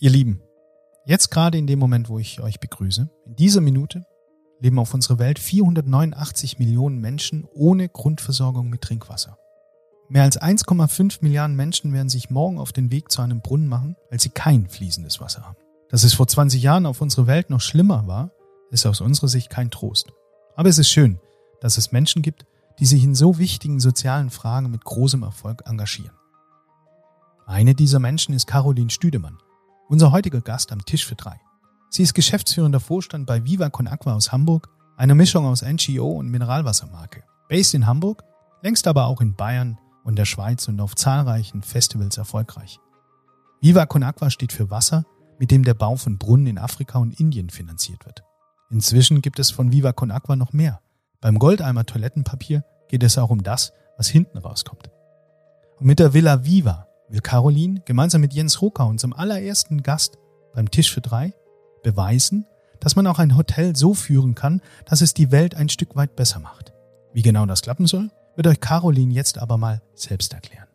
Ihr Lieben, jetzt gerade in dem Moment, wo ich euch begrüße, in dieser Minute leben auf unserer Welt 489 Millionen Menschen ohne Grundversorgung mit Trinkwasser. Mehr als 1,5 Milliarden Menschen werden sich morgen auf den Weg zu einem Brunnen machen, weil sie kein fließendes Wasser haben. Dass es vor 20 Jahren auf unserer Welt noch schlimmer war, ist aus unserer Sicht kein Trost. Aber es ist schön, dass es Menschen gibt, die sich in so wichtigen sozialen Fragen mit großem Erfolg engagieren. Eine dieser Menschen ist Caroline Stüdemann. Unser heutiger Gast am Tisch für drei. Sie ist geschäftsführender Vorstand bei Viva Con Aqua aus Hamburg, einer Mischung aus NGO und Mineralwassermarke. Based in Hamburg, längst aber auch in Bayern und der Schweiz und auf zahlreichen Festivals erfolgreich. Viva Con Aqua steht für Wasser, mit dem der Bau von Brunnen in Afrika und Indien finanziert wird. Inzwischen gibt es von Viva Con Aqua noch mehr. Beim Goldeimer Toilettenpapier geht es auch um das, was hinten rauskommt. Und mit der Villa Viva will Caroline gemeinsam mit Jens Rucker, unserem allerersten Gast beim Tisch für drei, beweisen, dass man auch ein Hotel so führen kann, dass es die Welt ein Stück weit besser macht. Wie genau das klappen soll, wird euch Caroline jetzt aber mal selbst erklären.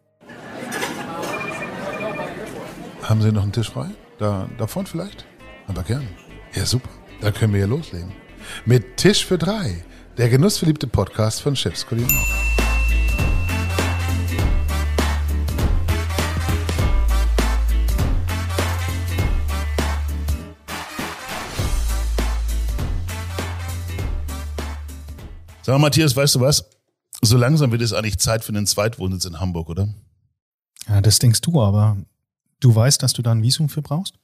Haben Sie noch einen Tisch frei? Da, da vorne vielleicht? Aber gern. Ja, super. Da können wir ja loslegen. Mit Tisch für drei, der genussverliebte Podcast von Chefs Kulinar. Sag mal, Matthias, weißt du was? So langsam wird es eigentlich Zeit für einen Zweitwohnsitz in Hamburg, oder? Ja, das denkst du, aber du weißt, dass du da ein Visum für brauchst?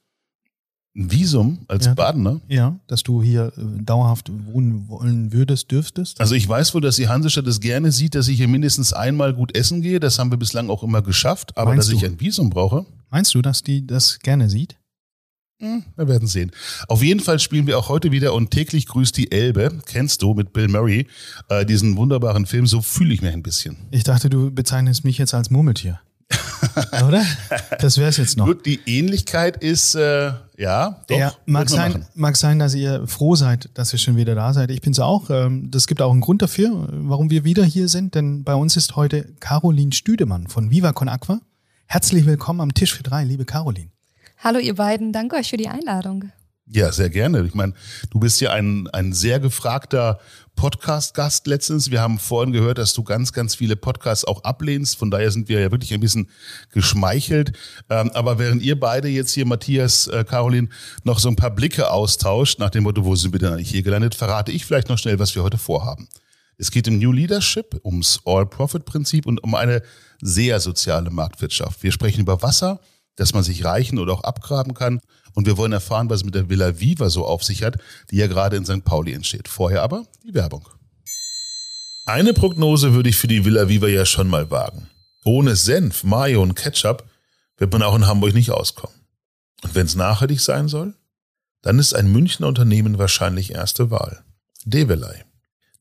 Ein Visum als Ja. Badener? Ja, dass du hier äh, dauerhaft wohnen wollen würdest, dürftest? Also ich weiß wohl, dass die Hansestadt es gerne sieht, dass ich hier mindestens einmal gut essen gehe. Das haben wir bislang auch immer geschafft. Aber Meinst dass ich du? ein Visum brauche, Meinst du, dass die das gerne sieht? Hm, wir werden sehen. Auf jeden Fall spielen wir auch heute wieder und täglich grüßt die Elbe. Kennst du mit Bill Murray äh, diesen wunderbaren Film? So fühle ich mich ein bisschen. Ich dachte, du bezeichnest mich jetzt als Murmeltier. Oder? Das wäre es jetzt noch. Gut, die Ähnlichkeit ist, äh, ja, doch. ja, mag sein, machen. mag sein, dass ihr froh seid, dass ihr schon wieder da seid. Ich bin's auch. Ähm, Das gibt auch einen Grund dafür, warum wir wieder hier sind, denn bei uns ist heute Caroline Stüdemann von Viva Con Aqua. Herzlich willkommen am Tisch für drei, liebe Caroline. Hallo ihr beiden, danke euch für die Einladung. Ja, sehr gerne. Ich meine, du bist ja ein, ein sehr gefragter Podcast-Gast letztens. Wir haben vorhin gehört, dass du ganz, ganz viele Podcasts auch ablehnst. Von daher sind wir ja wirklich ein bisschen geschmeichelt. Ähm, aber während ihr beide jetzt hier, Matthias, äh, Caroline, noch so ein paar Blicke austauscht, nach dem Motto, wo sind wir denn eigentlich hier gelandet, verrate ich vielleicht noch schnell, was wir heute vorhaben. Es geht um New Leadership, ums All-Profit-Prinzip und um eine sehr soziale Marktwirtschaft. Wir sprechen über Wasser, dass man sich reichen oder auch abgraben kann. Und wir wollen erfahren, was es mit der Villa Viva so auf sich hat, die ja gerade in St. Pauli entsteht. Vorher aber die Werbung. Eine Prognose würde ich für die Villa Viva ja schon mal wagen. Ohne Senf, Mayo und Ketchup wird man auch in Hamburg nicht auskommen. Und wenn es nachhaltig sein soll, dann ist ein Münchner Unternehmen wahrscheinlich erste Wahl. Develei.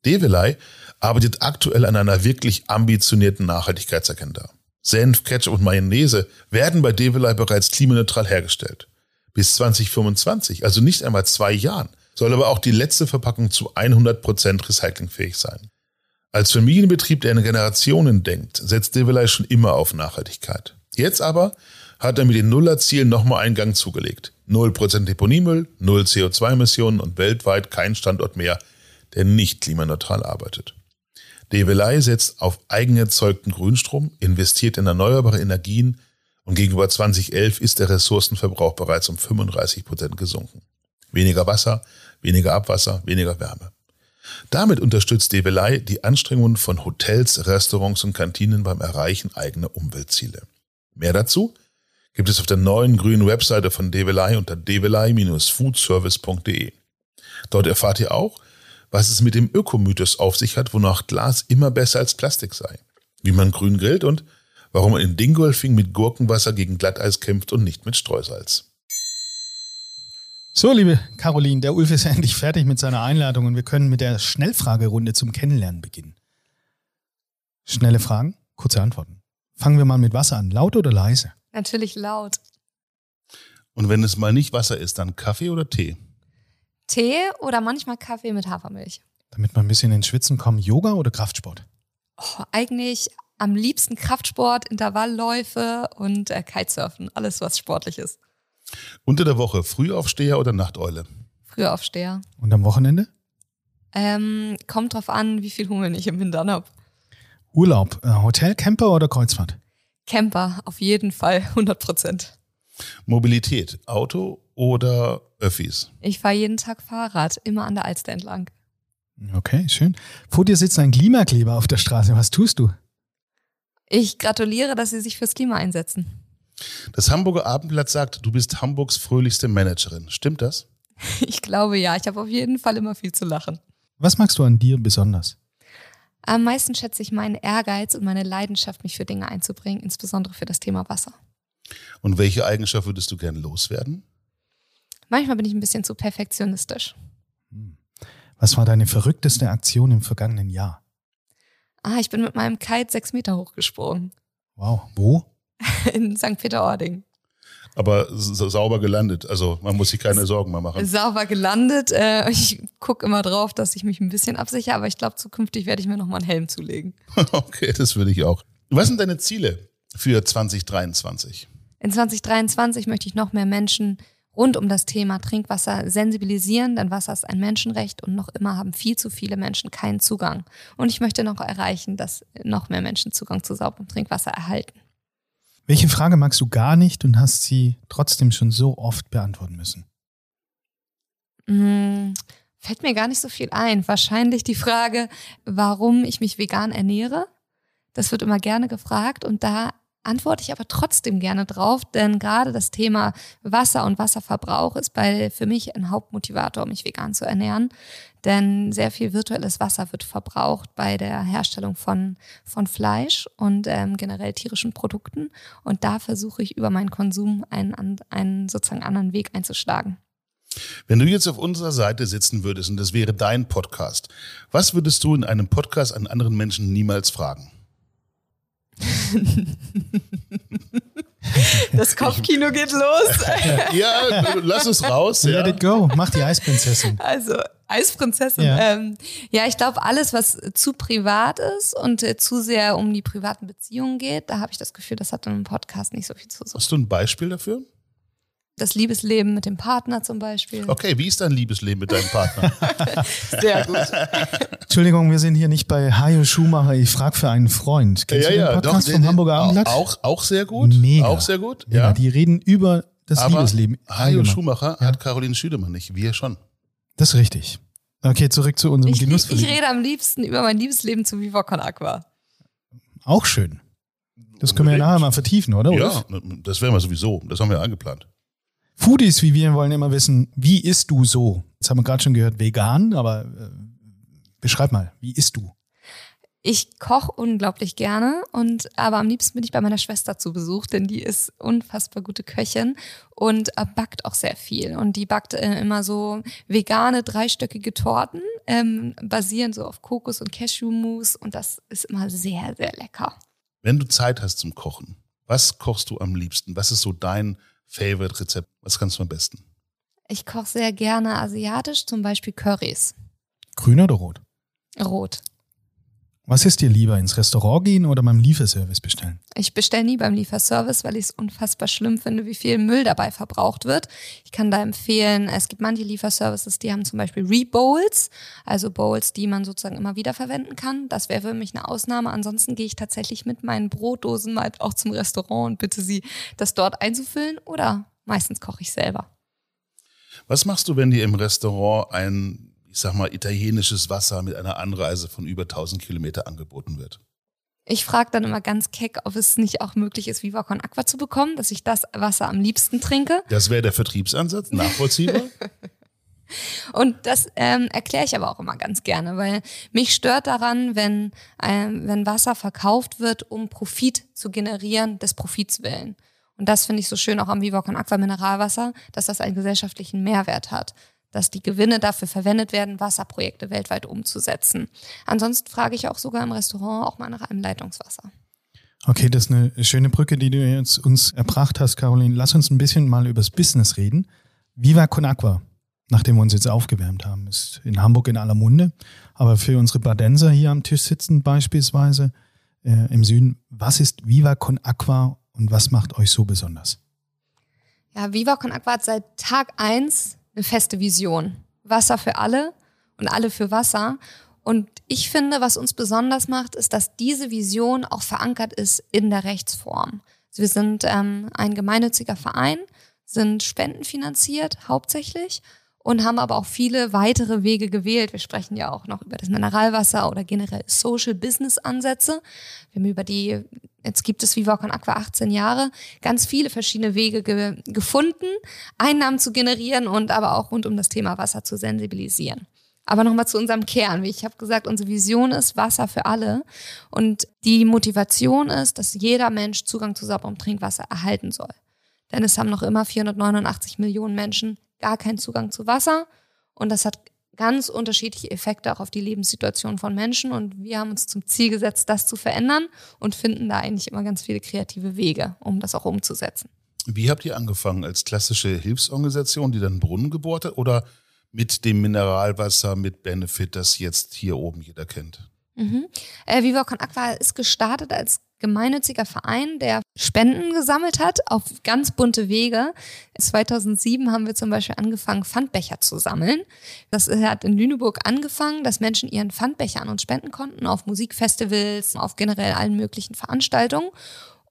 Develei arbeitet aktuell an einer wirklich ambitionierten Nachhaltigkeitsagenda. Senf, Ketchup und Mayonnaise werden bei Develei bereits klimaneutral hergestellt. Bis 2025, also nicht einmal zwei Jahren, soll aber auch die letzte Verpackung zu 100% recyclingfähig sein. Als Familienbetrieb, der in Generationen denkt, setzt Develei schon immer auf Nachhaltigkeit. Jetzt aber hat er mit den Nullerzielen nochmal einen Gang zugelegt. 0% Deponiemüll, 0 CO2-Emissionen und weltweit kein Standort mehr, der nicht klimaneutral arbeitet. Develei setzt auf eigenerzeugten Grünstrom, investiert in erneuerbare Energien und gegenüber 2011 ist der Ressourcenverbrauch bereits um 35 Prozent gesunken. Weniger Wasser, weniger Abwasser, weniger Wärme. Damit unterstützt Develei die Anstrengungen von Hotels, Restaurants und Kantinen beim Erreichen eigener Umweltziele. Mehr dazu gibt es auf der neuen grünen Webseite von Develei unter develei-foodservice.de. Dort erfahrt ihr auch, was es mit dem Ökomythos auf sich hat, wonach Glas immer besser als Plastik sei, wie man grün grillt und warum man in Dingolfing mit Gurkenwasser gegen Glatteis kämpft und nicht mit Streusalz. So, liebe Caroline, der Ulf ist endlich fertig mit seiner Einladung und wir können mit der Schnellfragerunde zum Kennenlernen beginnen. Schnelle Fragen, kurze Antworten. Fangen wir mal mit Wasser an. Laut oder leise? Natürlich laut. Und wenn es mal nicht Wasser ist, dann Kaffee oder Tee? Tee oder manchmal Kaffee mit Hafermilch. Damit wir ein bisschen ins Schwitzen kommen, Yoga oder Kraftsport? Oh, eigentlich am liebsten Kraftsport, Intervallläufe und äh, Kitesurfen. Alles, was sportlich ist. Unter der Woche Frühaufsteher oder Nachteule? Frühaufsteher. Und am Wochenende? Ähm, kommt drauf an, wie viel Hunger ich im Hintern habe. Urlaub, äh, Hotel, Camper oder Kreuzfahrt? Camper, auf jeden Fall, 100 Prozent. Mobilität, Auto oder Öffis? Ich fahre jeden Tag Fahrrad, immer an der Alster entlang. Okay, schön. Vor dir sitzt ein Klimakleber auf der Straße. Was tust du? Ich gratuliere, dass Sie sich fürs Klima einsetzen. Das Hamburger Abendblatt sagt, du bist Hamburgs fröhlichste Managerin. Stimmt das? Ich glaube ja, ich habe auf jeden Fall immer viel zu lachen. Was magst du an dir besonders? Am meisten schätze ich meinen Ehrgeiz und meine Leidenschaft, mich für Dinge einzubringen, insbesondere für das Thema Wasser. Und welche Eigenschaft würdest du gern loswerden? Manchmal bin ich ein bisschen zu perfektionistisch. Was war deine verrückteste Aktion im vergangenen Jahr? Ah, ich bin mit meinem Kite sechs Meter hochgesprungen. Wow, wo? In St. Peter-Ording. Aber sa- sauber gelandet. Also man muss sich keine Sorgen mehr machen. Sauber gelandet. Äh, ich gucke immer drauf, dass ich mich ein bisschen absichere, aber ich glaube, zukünftig werde ich mir nochmal einen Helm zulegen. Okay, das würde ich auch. Was sind deine Ziele für 2023? In 2023 möchte ich noch mehr Menschen rund um das Thema Trinkwasser sensibilisieren, denn Wasser ist ein Menschenrecht und noch immer haben viel zu viele Menschen keinen Zugang. Und ich möchte noch erreichen, dass noch mehr Menschen Zugang zu sauberem Trinkwasser erhalten. Welche Frage magst du gar nicht und hast sie trotzdem schon so oft beantworten müssen? Hm, fällt mir gar nicht so viel ein. Wahrscheinlich die Frage, warum ich mich vegan ernähre. Das wird immer gerne gefragt und da antworte ich aber trotzdem gerne drauf, denn gerade das Thema Wasser und Wasserverbrauch ist bei, für mich ein Hauptmotivator, mich vegan zu ernähren. Denn sehr viel virtuelles Wasser wird verbraucht bei der Herstellung von, von Fleisch und ähm, generell tierischen Produkten. Und da versuche ich über meinen Konsum einen, einen sozusagen anderen Weg einzuschlagen. Wenn du jetzt auf unserer Seite sitzen würdest und das wäre dein Podcast, was würdest du in einem Podcast an anderen Menschen niemals fragen? Das Kopfkino geht los. Ja, lass es raus. Let Ja. it go. Mach die Eisprinzessin. Also Eisprinzessin. Ja. Ja, ähm, ja ich glaube, alles, was zu privat ist und äh, zu sehr um die privaten Beziehungen geht, da habe ich das Gefühl, das hat in einem Podcast nicht so viel zu suchen. Hast du ein Beispiel dafür? Das Liebesleben mit dem Partner zum Beispiel. Okay, wie ist dein Liebesleben mit deinem Partner? Sehr gut. Entschuldigung, wir sind hier nicht bei Hajo Schumacher. Ich frage für einen Freund. Kennst du den Podcast doch, vom den- Hamburger Abendblatt? Auch, auch sehr gut. Mega. Auch sehr gut. Ja, Ja. die reden über das Aber Liebesleben. Hajo. Schumacher hat Caroline Schüdemann nicht. Wir schon. Das ist richtig. Okay, zurück zu unserem Ich, ich, Genussverlieben. rede am liebsten über mein Liebesleben zu Viva Con Aqua. Auch schön. Das können wir ja nachher mal vertiefen, oder? Ja, das wären wir sowieso. Das haben wir eingeplant. Foodies wie wir wollen immer wissen, wie isst du so? Jetzt haben wir gerade schon gehört, vegan, aber äh, beschreib mal, wie isst du? Ich koche unglaublich gerne und aber am liebsten bin ich bei meiner Schwester zu Besuch, denn die ist unfassbar gute Köchin und äh, backt auch sehr viel. Und die backt äh, immer so vegane dreistöckige Torten, ähm, basierend so auf Kokos- und Cashewmus und das ist immer sehr, sehr lecker. Wenn du Zeit hast zum Kochen, was kochst du am liebsten? Was ist so dein Favorite-Rezept? Was kannst du am besten? Ich koche sehr gerne asiatisch, zum Beispiel Currys. Grün oder rot? Rot. Was ist dir lieber, ins Restaurant gehen oder beim Lieferservice bestellen? Ich bestelle nie beim Lieferservice, weil ich es unfassbar schlimm finde, wie viel Müll dabei verbraucht wird. Ich kann da empfehlen, es gibt manche Lieferservices, die haben zum Beispiel Rebowls, also Bowls, die man sozusagen immer wieder verwenden kann. Das wäre für mich eine Ausnahme. Ansonsten gehe ich tatsächlich mit meinen Brotdosen mal auch zum Restaurant und bitte sie, das dort einzufüllen oder meistens koche ich selber. Was machst du, wenn dir im Restaurant ein, ich sag mal, italienisches Wasser mit einer Anreise von über 1000 Kilometer angeboten wird? Ich frage dann immer ganz keck, ob es nicht auch möglich ist, Viva Con Aqua zu bekommen, dass ich das Wasser am liebsten trinke. Das wäre der Vertriebsansatz, nachvollziehbar. Und das ähm, erkläre ich aber auch immer ganz gerne, weil mich stört daran, wenn, ähm, wenn Wasser verkauft wird, um Profit zu generieren, des Profits willen. Und das finde ich so schön auch am Viva Con Aqua Mineralwasser, dass das einen gesellschaftlichen Mehrwert hat. Dass die Gewinne dafür verwendet werden, Wasserprojekte weltweit umzusetzen. Ansonsten frage ich auch sogar im Restaurant auch mal nach einem Leitungswasser. Okay, das ist eine schöne Brücke, die du jetzt uns erbracht hast, Caroline. Lass uns ein bisschen mal übers Business reden. Viva Con Aqua, nachdem wir uns jetzt aufgewärmt haben, ist in Hamburg in aller Munde. Aber für unsere Badenser hier am Tisch sitzen beispielsweise äh, im Süden, was ist Viva Con Aqua und was macht euch so besonders? Ja, Viva Con Aqua hat seit Tag eins eine feste Vision. Wasser für alle und alle für Wasser. Und ich finde, was uns besonders macht, ist, dass diese Vision auch verankert ist in der Rechtsform. Also wir sind ähm, ein gemeinnütziger Verein, sind spendenfinanziert hauptsächlich und haben aber auch viele weitere Wege gewählt. Wir sprechen ja auch noch über das Mineralwasser oder generell Social Business Ansätze. Wir haben über die, jetzt gibt es Viva Con Aqua 18 Jahre, ganz viele verschiedene Wege ge gefunden, Einnahmen zu generieren und aber auch rund um das Thema Wasser zu sensibilisieren. Aber nochmal zu unserem Kern. Wie ich habe gesagt, unsere Vision ist Wasser für alle. Und die Motivation ist, dass jeder Mensch Zugang zu sauberem Trinkwasser erhalten soll. Denn es haben noch immer 489 Millionen Menschen gar keinen Zugang zu Wasser. Und das hat ganz unterschiedliche Effekte auch auf die Lebenssituation von Menschen. Und wir haben uns zum Ziel gesetzt, das zu verändern und finden da eigentlich immer ganz viele kreative Wege, um das auch umzusetzen. Wie habt ihr angefangen? Als klassische Hilfsorganisation, die dann Brunnen gebohrt hat oder mit dem Mineralwasser mit Benefit, das jetzt hier oben jeder kennt? Mhm. Äh, Viva Con Aqua ist gestartet als gemeinnütziger Verein, der Spenden gesammelt hat auf ganz bunte Wege. 2007 haben wir zum Beispiel angefangen, Pfandbecher zu sammeln. Das hat in Lüneburg angefangen, dass Menschen ihren Pfandbecher an uns spenden konnten auf Musikfestivals, auf generell allen möglichen Veranstaltungen.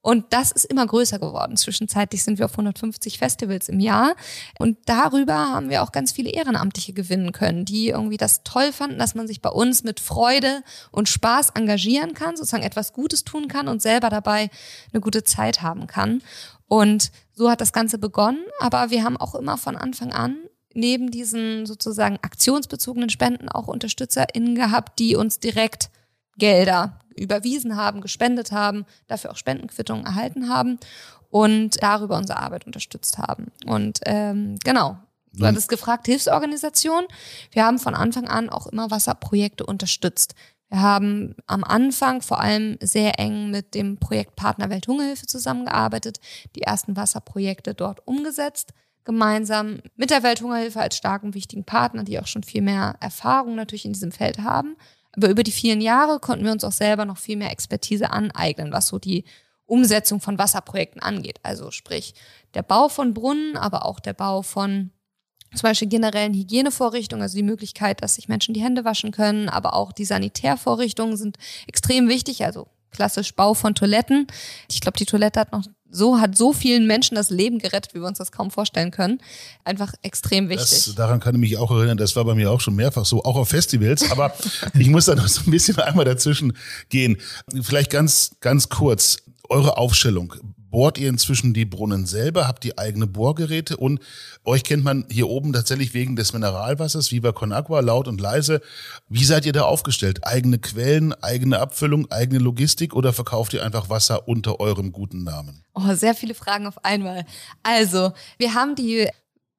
Und das ist immer größer geworden. Zwischenzeitlich sind wir auf 150 Festivals im Jahr. Und darüber haben wir auch ganz viele Ehrenamtliche gewinnen können, die irgendwie das toll fanden, dass man sich bei uns mit Freude und Spaß engagieren kann, sozusagen etwas Gutes tun kann und selber dabei eine gute Zeit haben kann. Und so hat das Ganze begonnen. Aber wir haben auch immer von Anfang an neben diesen sozusagen aktionsbezogenen Spenden auch UnterstützerInnen gehabt, die uns direkt Gelder überwiesen haben, gespendet haben, dafür auch Spendenquittungen erhalten haben und darüber unsere Arbeit unterstützt haben. Und ähm, genau, du hattest gefragt, Hilfsorganisation. Wir haben von Anfang an auch immer Wasserprojekte unterstützt. Wir haben am Anfang vor allem sehr eng mit dem Projektpartner Welthungerhilfe zusammengearbeitet, die ersten Wasserprojekte dort umgesetzt, gemeinsam mit der Welthungerhilfe als starken, wichtigen Partner, die auch schon viel mehr Erfahrung natürlich in diesem Feld haben. Aber über die vielen Jahre konnten wir uns auch selber noch viel mehr Expertise aneignen, was so die Umsetzung von Wasserprojekten angeht. Also sprich der Bau von Brunnen, aber auch der Bau von zum Beispiel generellen Hygienevorrichtungen, also die Möglichkeit, dass sich Menschen die Hände waschen können, aber auch die Sanitärvorrichtungen sind extrem wichtig. Also klassisch Bau von Toiletten. Ich glaube, die Toilette hat noch so hat so vielen Menschen das Leben gerettet, wie wir uns das kaum vorstellen können. Einfach extrem wichtig. Das, daran kann ich mich auch erinnern. Das war bei mir auch schon mehrfach so, auch auf Festivals. Aber ich muss da noch so ein bisschen einmal dazwischen gehen. Vielleicht ganz, ganz kurz. Eure Aufstellung bohrt ihr inzwischen die Brunnen selber, habt ihr eigene Bohrgeräte und euch kennt man hier oben tatsächlich wegen des Mineralwassers, Viva Con Agua, laut und leise. Wie seid ihr da aufgestellt? Eigene Quellen, eigene Abfüllung, eigene Logistik oder verkauft ihr einfach Wasser unter eurem guten Namen? Oh, sehr viele Fragen auf einmal. Also, wir haben die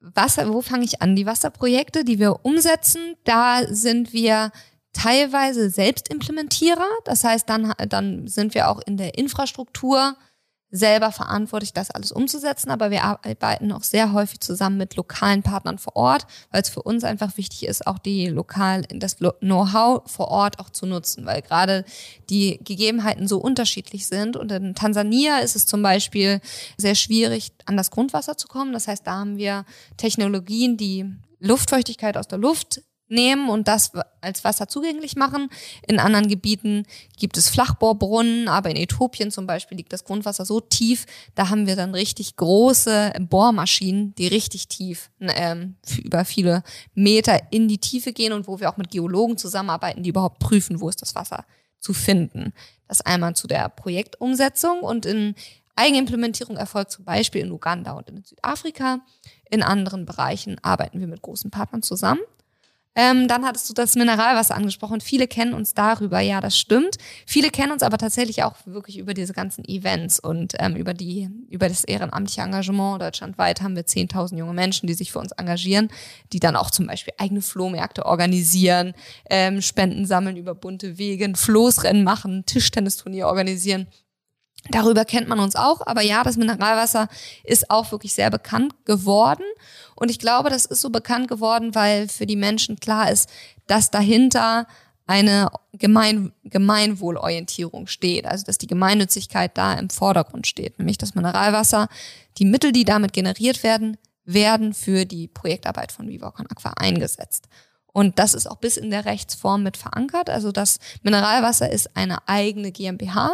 Wasser, wo fange ich an? Die Wasserprojekte, die wir umsetzen, da sind wir teilweise Selbstimplementierer. Das heißt, dann, dann sind wir auch in der Infrastruktur selber verantwortlich, das alles umzusetzen, aber wir arbeiten auch sehr häufig zusammen mit lokalen Partnern vor Ort, weil es für uns einfach wichtig ist, auch die lokal, das Know-how vor Ort auch zu nutzen, weil gerade die Gegebenheiten so unterschiedlich sind. Und in Tansania ist es zum Beispiel sehr schwierig, an das Grundwasser zu kommen. Das heißt, da haben wir Technologien, die Luftfeuchtigkeit aus der Luft nehmen und das als Wasser zugänglich machen. In anderen Gebieten gibt es Flachbohrbrunnen, aber in Äthiopien zum Beispiel liegt das Grundwasser so tief, da haben wir dann richtig große Bohrmaschinen, die richtig tief ähm, über viele Meter in die Tiefe gehen und wo wir auch mit Geologen zusammenarbeiten, die überhaupt prüfen, wo ist das Wasser zu finden. Das einmal zu der Projektumsetzung und in Eigenimplementierung erfolgt zum Beispiel in Uganda und in Südafrika. In anderen Bereichen arbeiten wir mit großen Partnern zusammen. Ähm, dann hattest du das Mineralwasser angesprochen. Viele kennen uns darüber, ja, das stimmt. Viele kennen uns aber tatsächlich auch wirklich über diese ganzen Events und ähm, über die, über das ehrenamtliche Engagement. Deutschlandweit haben wir 10.000 junge Menschen, die sich für uns engagieren, die dann auch zum Beispiel eigene Flohmärkte organisieren, ähm, Spenden sammeln über bunte Wege, Floßrennen machen, Tischtennisturnier organisieren. Darüber kennt man uns auch, aber ja, das Mineralwasser ist auch wirklich sehr bekannt geworden. Und ich glaube, das ist so bekannt geworden, weil für die Menschen klar ist, dass dahinter eine Gemein Gemeinwohlorientierung steht, also dass die Gemeinnützigkeit da im Vordergrund steht, nämlich das Mineralwasser, die Mittel, die damit generiert werden, werden für die Projektarbeit von Vivocon Aqua eingesetzt. Und das ist auch bis in der Rechtsform mit verankert. Also das Mineralwasser ist eine eigene GmbH,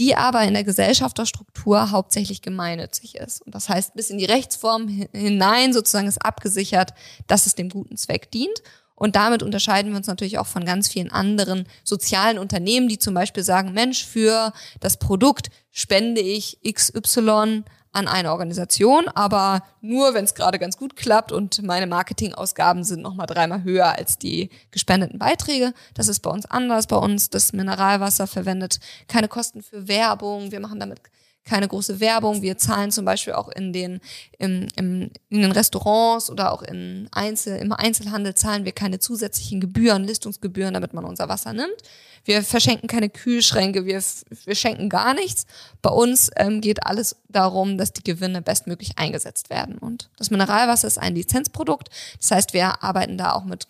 die aber in der Gesellschafterstruktur hauptsächlich gemeinnützig ist. Und das heißt, bis in die Rechtsform hinein sozusagen ist abgesichert, dass es dem guten Zweck dient. Und damit unterscheiden wir uns natürlich auch von ganz vielen anderen sozialen Unternehmen, die zum Beispiel sagen, Mensch, für das Produkt spende ich XY an eine Organisation, aber nur, wenn es gerade ganz gut klappt und meine Marketingausgaben sind nochmal dreimal höher als die gespendeten Beiträge. Das ist bei uns anders. Bei uns das Mineralwasser verwendet keine Kosten für Werbung. Wir machen damit keine große Werbung. Wir zahlen zum Beispiel auch in den, im, im, in den Restaurants oder auch in Einzel, im Einzelhandel zahlen wir keine zusätzlichen Gebühren, Listungsgebühren, damit man unser Wasser nimmt. Wir verschenken keine Kühlschränke, wir, wir schenken gar nichts. Bei uns ähm, geht alles darum, dass die Gewinne bestmöglich eingesetzt werden. Und das Mineralwasser ist ein Lizenzprodukt. Das heißt, wir arbeiten da auch mit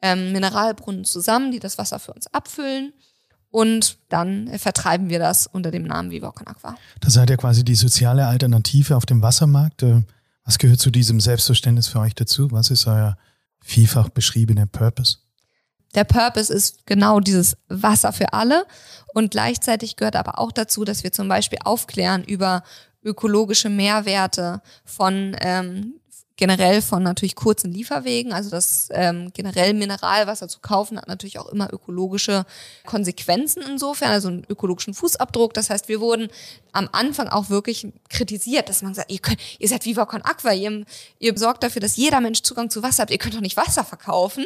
ähm, Mineralbrunnen zusammen, die das Wasser für uns abfüllen und dann vertreiben wir das unter dem Namen Viva Con Aqua. Das seid ja quasi die soziale Alternative auf dem Wassermarkt. Äh, was gehört zu diesem Selbstverständnis für euch dazu? Was ist euer vielfach beschriebener Purpose? Der Purpose ist genau dieses Wasser für alle und gleichzeitig gehört aber auch dazu, dass wir zum Beispiel aufklären über ökologische Mehrwerte von ähm, generell von natürlich kurzen Lieferwegen. Also das ähm, generell Mineralwasser zu kaufen hat natürlich auch immer ökologische Konsequenzen insofern, also einen ökologischen Fußabdruck. Das heißt, wir wurden am Anfang auch wirklich kritisiert, dass man sagt, ihr, könnt, ihr seid Viva Con Aqua, ihr, ihr sorgt dafür, dass jeder Mensch Zugang zu Wasser hat, ihr könnt doch nicht Wasser verkaufen.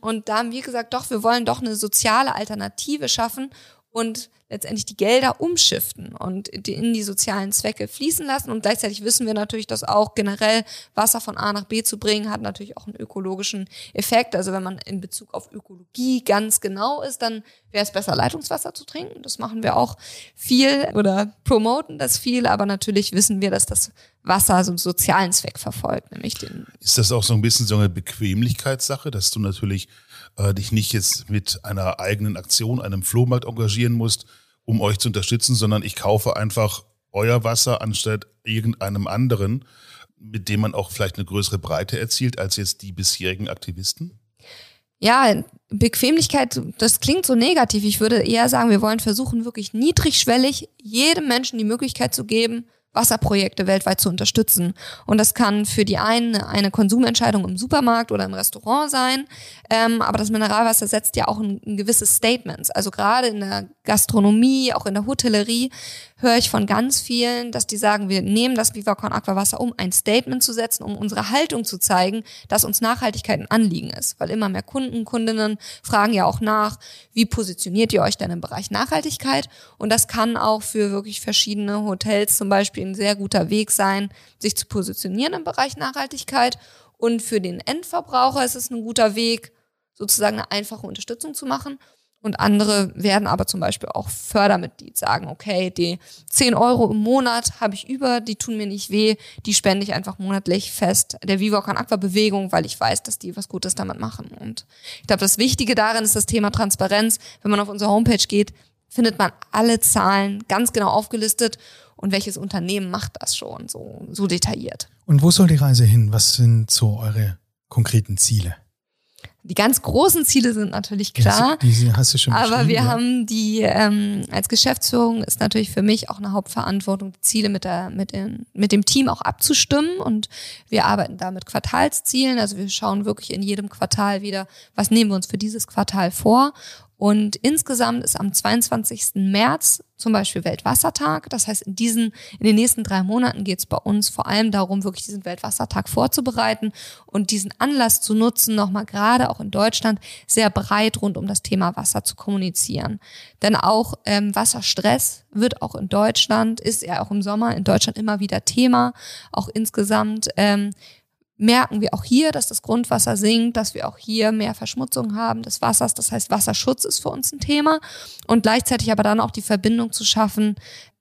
Und da haben wir gesagt, doch, wir wollen doch eine soziale Alternative schaffen und letztendlich die Gelder umschiften und in die sozialen Zwecke fließen lassen. Und gleichzeitig wissen wir natürlich, dass auch generell Wasser von A nach B zu bringen, hat natürlich auch einen ökologischen Effekt. Also wenn man in Bezug auf Ökologie ganz genau ist, dann wäre es besser, Leitungswasser zu trinken. Das machen wir auch viel oder promoten das viel. Aber natürlich wissen wir, dass das Wasser so einen sozialen Zweck verfolgt, nämlich den. Ist das auch so ein bisschen so eine Bequemlichkeitssache, dass du natürlich äh, dich nicht jetzt mit einer eigenen Aktion, einem Flohmarkt engagieren musst, um euch zu unterstützen, sondern ich kaufe einfach euer Wasser anstatt irgendeinem anderen, mit dem man auch vielleicht eine größere Breite erzielt als jetzt die bisherigen Aktivisten? Ja, Bequemlichkeit, das klingt so negativ. Ich würde eher sagen, wir wollen versuchen, wirklich niedrigschwellig jedem Menschen die Möglichkeit zu geben, Wasserprojekte weltweit zu unterstützen. Und das kann für die einen eine Konsumentscheidung im Supermarkt oder im Restaurant sein. Ähm, aber das Mineralwasser setzt ja auch ein, ein gewisses Statement. Also gerade in der Gastronomie, auch in der Hotellerie höre ich von ganz vielen, dass die sagen, wir nehmen das Vivacon Aquawasser, um ein Statement zu setzen, um unsere Haltung zu zeigen, dass uns Nachhaltigkeit ein Anliegen ist. Weil immer mehr Kunden, Kundinnen fragen ja auch nach, wie positioniert ihr euch denn im Bereich Nachhaltigkeit? Und das kann auch für wirklich verschiedene Hotels zum Beispiel ein sehr guter Weg sein, sich zu positionieren im Bereich Nachhaltigkeit. Und für den Endverbraucher ist es ein guter Weg, sozusagen eine einfache Unterstützung zu machen. Und andere werden aber zum Beispiel auch Fördermitglied sagen, okay, die 10 Euro im Monat habe ich über, die tun mir nicht weh, die spende ich einfach monatlich fest der Viva Con Aqua Bewegung, weil ich weiß, dass die was Gutes damit machen. Und ich glaube, das Wichtige darin ist das Thema Transparenz. Wenn man auf unsere Homepage geht, findet man alle Zahlen ganz genau aufgelistet und welches Unternehmen macht das schon so, so detailliert. Und wo soll die Reise hin? Was sind so eure konkreten Ziele? Die ganz großen Ziele sind natürlich klar. Die, die hast du schon Aber wir ja. haben die, ähm, als Geschäftsführung ist natürlich für mich auch eine Hauptverantwortung, die Ziele mit, der, mit, den, mit dem Team auch abzustimmen. Und wir arbeiten da mit Quartalszielen. Also wir schauen wirklich in jedem Quartal wieder, was nehmen wir uns für dieses Quartal vor und insgesamt ist am 22. März zum Beispiel Weltwassertag. Das heißt, in diesen, in den nächsten drei Monaten geht es bei uns vor allem darum, wirklich diesen Weltwassertag vorzubereiten und diesen Anlass zu nutzen, nochmal gerade auch in Deutschland sehr breit rund um das Thema Wasser zu kommunizieren. Denn auch ähm, Wasserstress wird auch in Deutschland, ist ja auch im Sommer in Deutschland immer wieder Thema. Auch insgesamt ähm, merken wir auch hier, dass das Grundwasser sinkt, dass wir auch hier mehr Verschmutzung haben des Wassers. Das heißt, Wasserschutz ist für uns ein Thema und gleichzeitig aber dann auch die Verbindung zu schaffen,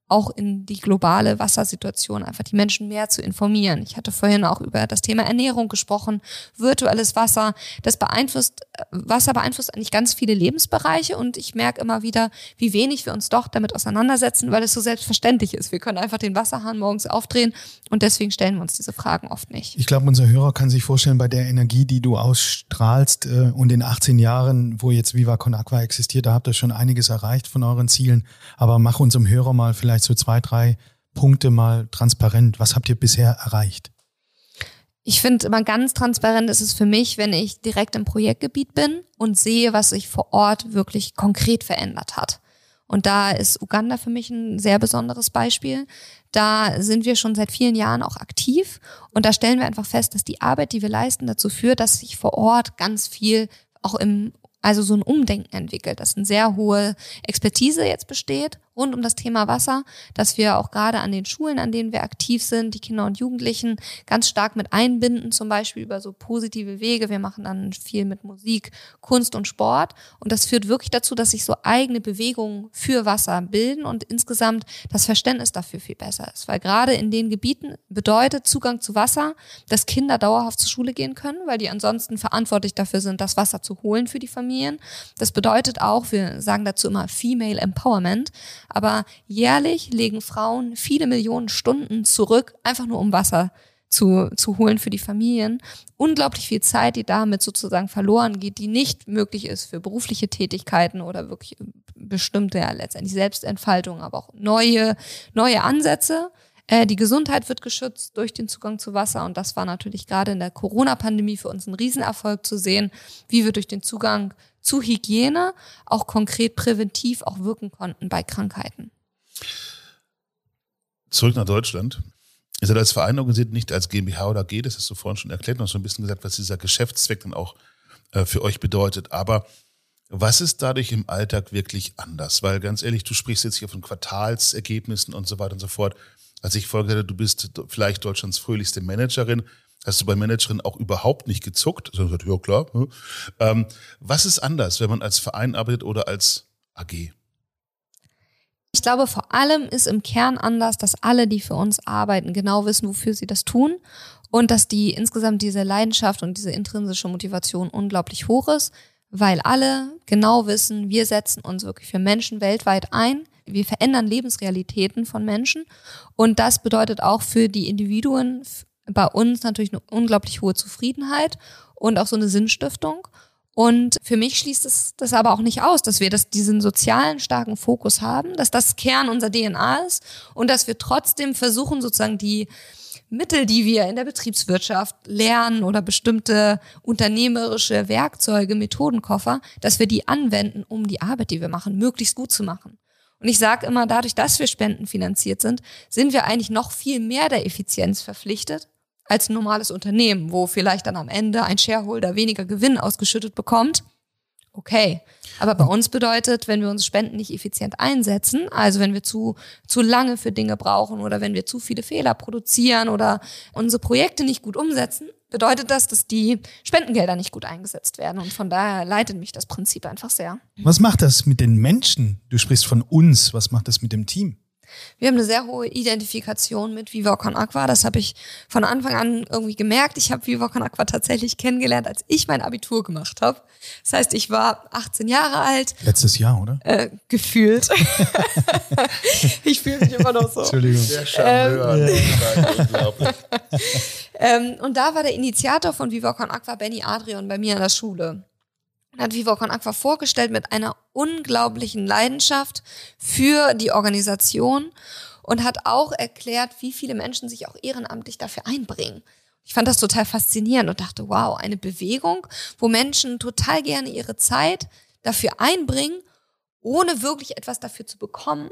auch in die globale Wassersituation, einfach die Menschen mehr zu informieren. Ich hatte vorhin auch über das Thema Ernährung gesprochen, virtuelles Wasser. Das beeinflusst, Wasser beeinflusst eigentlich ganz viele Lebensbereiche und ich merke immer wieder, wie wenig wir uns doch damit auseinandersetzen, weil es so selbstverständlich ist. Wir können einfach den Wasserhahn morgens aufdrehen und deswegen stellen wir uns diese Fragen oft nicht. Ich glaube, unser Hörer kann sich vorstellen, bei der Energie, die du ausstrahlst äh, und in 18 Jahren, wo jetzt Viva Con Aqua existiert, da habt ihr schon einiges erreicht von euren Zielen. Aber mach unserem Hörer mal vielleicht vielleicht so zwei, drei Punkte mal transparent. Was habt ihr bisher erreicht? Ich finde immer ganz transparent ist es für mich, wenn ich direkt im Projektgebiet bin und sehe, was sich vor Ort wirklich konkret verändert hat. Und da ist Uganda für mich ein sehr besonderes Beispiel. Da sind wir schon seit vielen Jahren auch aktiv und da stellen wir einfach fest, dass die Arbeit, die wir leisten, dazu führt, dass sich vor Ort ganz viel auch im also so ein Umdenken entwickelt, dass eine sehr hohe Expertise jetzt besteht rund um das Thema Wasser, dass wir auch gerade an den Schulen, an denen wir aktiv sind, die Kinder und Jugendlichen ganz stark mit einbinden, zum Beispiel über so positive Wege. Wir machen dann viel mit Musik, Kunst und Sport. Und das führt wirklich dazu, dass sich so eigene Bewegungen für Wasser bilden und insgesamt das Verständnis dafür viel besser ist. Weil gerade in den Gebieten bedeutet Zugang zu Wasser, dass Kinder dauerhaft zur Schule gehen können, weil die ansonsten verantwortlich dafür sind, das Wasser zu holen für die Familien. Das bedeutet auch, wir sagen dazu immer Female Empowerment, aber jährlich legen Frauen viele Millionen Stunden zurück, einfach nur um Wasser zu, zu holen für die Familien. Unglaublich viel Zeit, die damit sozusagen verloren geht, die nicht möglich ist für berufliche Tätigkeiten oder wirklich bestimmte, ja, letztendlich Selbstentfaltung, aber auch neue, neue Ansätze. Äh, die Gesundheit wird geschützt durch den Zugang zu Wasser und das war natürlich gerade in der Corona-Pandemie für uns ein Riesenerfolg zu sehen, wie wir durch den Zugang zu Hygiene auch konkret präventiv auch wirken konnten bei Krankheiten. Zurück nach Deutschland. Ihr seid als Verein organisiert, nicht als GmbH oder G, das hast du vorhin schon erklärt, noch so ein bisschen gesagt, was dieser Geschäftszweck dann auch äh, für euch bedeutet. Aber was ist dadurch im Alltag wirklich anders? Weil ganz ehrlich, du sprichst jetzt hier von Quartalsergebnissen und so weiter und so fort. Als ich vorher du bist vielleicht Deutschlands fröhlichste Managerin, Hast du bei Managerin auch überhaupt nicht gezuckt? Also gesagt, ja klar. Ähm, was ist anders, wenn man als Verein arbeitet oder als AG? Ich glaube, vor allem ist im Kern anders, dass alle, die für uns arbeiten, genau wissen, wofür sie das tun und dass die insgesamt diese Leidenschaft und diese intrinsische Motivation unglaublich hoch ist, weil alle genau wissen, wir setzen uns wirklich für Menschen weltweit ein. Wir verändern Lebensrealitäten von Menschen und das bedeutet auch für die Individuen, bei uns natürlich eine unglaublich hohe Zufriedenheit und auch so eine Sinnstiftung. Und für mich schließt es das aber auch nicht aus, dass wir das, diesen sozialen starken Fokus haben, dass das Kern unserer DNA ist und dass wir trotzdem versuchen, sozusagen die Mittel, die wir in der Betriebswirtschaft lernen oder bestimmte unternehmerische Werkzeuge, Methodenkoffer, dass wir die anwenden, um die Arbeit, die wir machen, möglichst gut zu machen. Und ich sage immer, dadurch, dass wir spendenfinanziert sind, sind wir eigentlich noch viel mehr der Effizienz verpflichtet als ein normales Unternehmen, wo vielleicht dann am Ende ein Shareholder weniger Gewinn ausgeschüttet bekommt. Okay. Aber bei uns bedeutet, wenn wir uns Spenden nicht effizient einsetzen, also wenn wir zu, zu lange für Dinge brauchen oder wenn wir zu viele Fehler produzieren oder unsere Projekte nicht gut umsetzen, bedeutet das, dass die Spendengelder nicht gut eingesetzt werden. Und von daher leitet mich das Prinzip einfach sehr. Was macht das mit den Menschen? Du sprichst von uns. Was macht das mit dem Team? Wir haben eine sehr hohe Identifikation mit Viva Con Aqua. Das habe ich von Anfang an irgendwie gemerkt. Ich habe Viva Con Aqua tatsächlich kennengelernt, als ich mein Abitur gemacht habe. Das heißt, ich war 18 Jahre alt. Letztes Jahr, oder? Äh, gefühlt. ich fühle mich immer noch so. Entschuldigung. Sehr Charmeur. Ähm, ähm, und da war der Initiator von Viva Con Aqua Benny Adrian bei mir in der Schule hat Viva Con Aqua vorgestellt mit einer unglaublichen Leidenschaft für die Organisation und hat auch erklärt, wie viele Menschen sich auch ehrenamtlich dafür einbringen. Ich fand das total faszinierend und dachte, wow, eine Bewegung, wo Menschen total gerne ihre Zeit dafür einbringen, ohne wirklich etwas dafür zu bekommen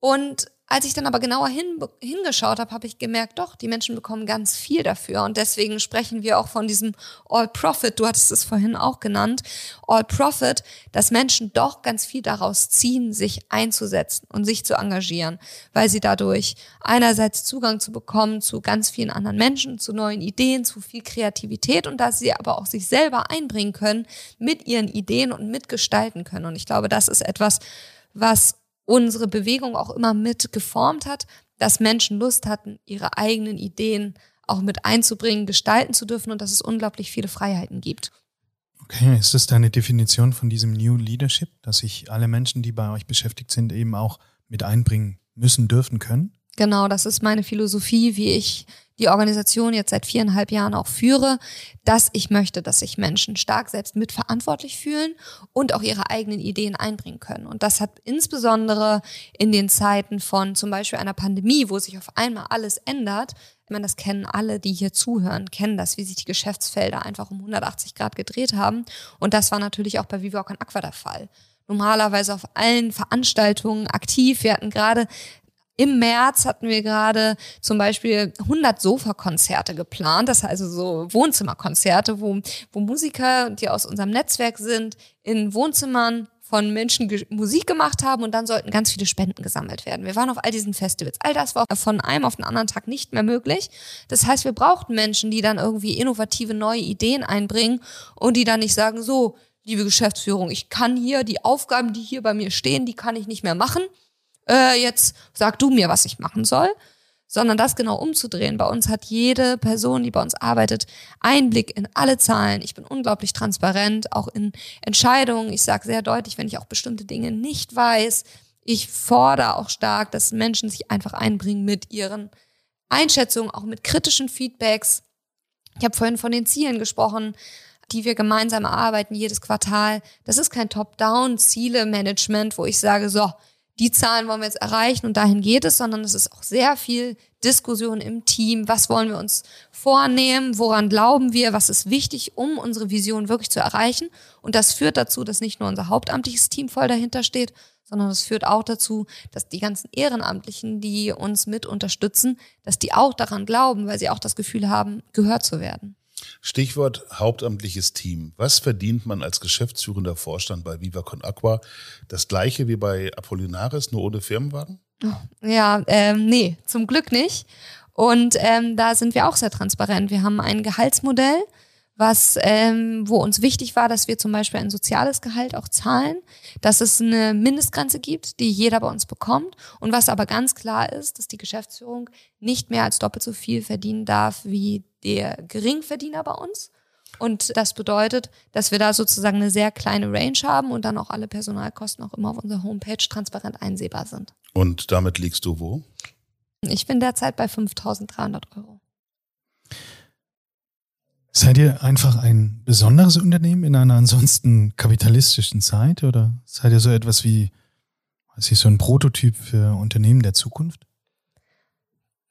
und als ich dann aber genauer hin, hingeschaut habe, habe ich gemerkt, doch, die Menschen bekommen ganz viel dafür. Und deswegen sprechen wir auch von diesem All Profit, du hattest es vorhin auch genannt, All Profit, dass Menschen doch ganz viel daraus ziehen, sich einzusetzen und sich zu engagieren, weil sie dadurch einerseits Zugang zu bekommen zu ganz vielen anderen Menschen, zu neuen Ideen, zu viel Kreativität und dass sie aber auch sich selber einbringen können mit ihren Ideen und mitgestalten können. Und ich glaube, das ist etwas, was unsere Bewegung auch immer mit geformt hat, dass Menschen Lust hatten, ihre eigenen Ideen auch mit einzubringen, gestalten zu dürfen und dass es unglaublich viele Freiheiten gibt. Okay, ist das deine Definition von diesem New Leadership, dass sich alle Menschen, die bei euch beschäftigt sind, eben auch mit einbringen müssen, dürfen, können? Genau, das ist meine Philosophie, wie ich die Organisation jetzt seit viereinhalb Jahren auch führe, dass ich möchte, dass sich Menschen stark selbst mitverantwortlich fühlen und auch ihre eigenen Ideen einbringen können. Und das hat insbesondere in den Zeiten von zum Beispiel einer Pandemie, wo sich auf einmal alles ändert, ich meine, das kennen alle, die hier zuhören, kennen das, wie sich die Geschäftsfelder einfach um 180 Grad gedreht haben. Und das war natürlich auch bei und Aqua der Fall normalerweise auf allen Veranstaltungen aktiv. Wir hatten gerade im März hatten wir gerade zum Beispiel 100 Sofakonzerte geplant, das heißt also so Wohnzimmerkonzerte, wo, wo Musiker, die aus unserem Netzwerk sind, in Wohnzimmern von Menschen Musik gemacht haben und dann sollten ganz viele Spenden gesammelt werden. Wir waren auf all diesen Festivals. All das war von einem auf den anderen Tag nicht mehr möglich. Das heißt, wir brauchten Menschen, die dann irgendwie innovative neue Ideen einbringen und die dann nicht sagen, so, liebe Geschäftsführung, ich kann hier die Aufgaben, die hier bei mir stehen, die kann ich nicht mehr machen äh, jetzt sag du mir, was ich machen soll, sondern das genau umzudrehen. Bei uns hat jede Person, die bei uns arbeitet, Einblick in alle Zahlen. Ich bin unglaublich transparent, auch in Entscheidungen. Ich sage sehr deutlich, wenn ich auch bestimmte Dinge nicht weiß. Ich fordere auch stark, dass Menschen sich einfach einbringen mit ihren Einschätzungen, auch mit kritischen Feedbacks. Ich habe vorhin von den Zielen gesprochen, die wir gemeinsam erarbeiten jedes Quartal. Das ist kein Top-Down-Ziele-Management, wo ich sage, so, die Zahlen wollen wir jetzt erreichen und dahin geht es, sondern es ist auch sehr viel Diskussion im Team. Was wollen wir uns vornehmen? Woran glauben wir? Was ist wichtig, um unsere Vision wirklich zu erreichen? Und das führt dazu, dass nicht nur unser hauptamtliches Team voll dahinter steht, sondern es führt auch dazu, dass die ganzen Ehrenamtlichen, die uns mit unterstützen, dass die auch daran glauben, weil sie auch das Gefühl haben, gehört zu werden. Stichwort hauptamtliches Team. Was verdient man als geschäftsführender Vorstand bei Viva Con Aqua? Das gleiche wie bei Apollinaris, nur ohne Firmenwagen? Ja, ähm, nee, zum Glück nicht. Und ähm, da sind wir auch sehr transparent. Wir haben ein Gehaltsmodell, was, ähm, wo uns wichtig war, dass wir zum Beispiel ein soziales Gehalt auch zahlen, dass es eine Mindestgrenze gibt, die jeder bei uns bekommt und was aber ganz klar ist, dass die Geschäftsführung nicht mehr als doppelt so viel verdienen darf wie der Geringverdiener bei uns. Und das bedeutet, dass wir da sozusagen eine sehr kleine Range haben und dann auch alle Personalkosten auch immer auf unserer Homepage transparent einsehbar sind. Und damit liegst du wo? Ich bin derzeit bei 5.300 Euro. Seid ihr einfach ein besonderes Unternehmen in einer ansonsten kapitalistischen Zeit oder seid ihr so etwas wie, weiß ich, so ein Prototyp für Unternehmen der Zukunft?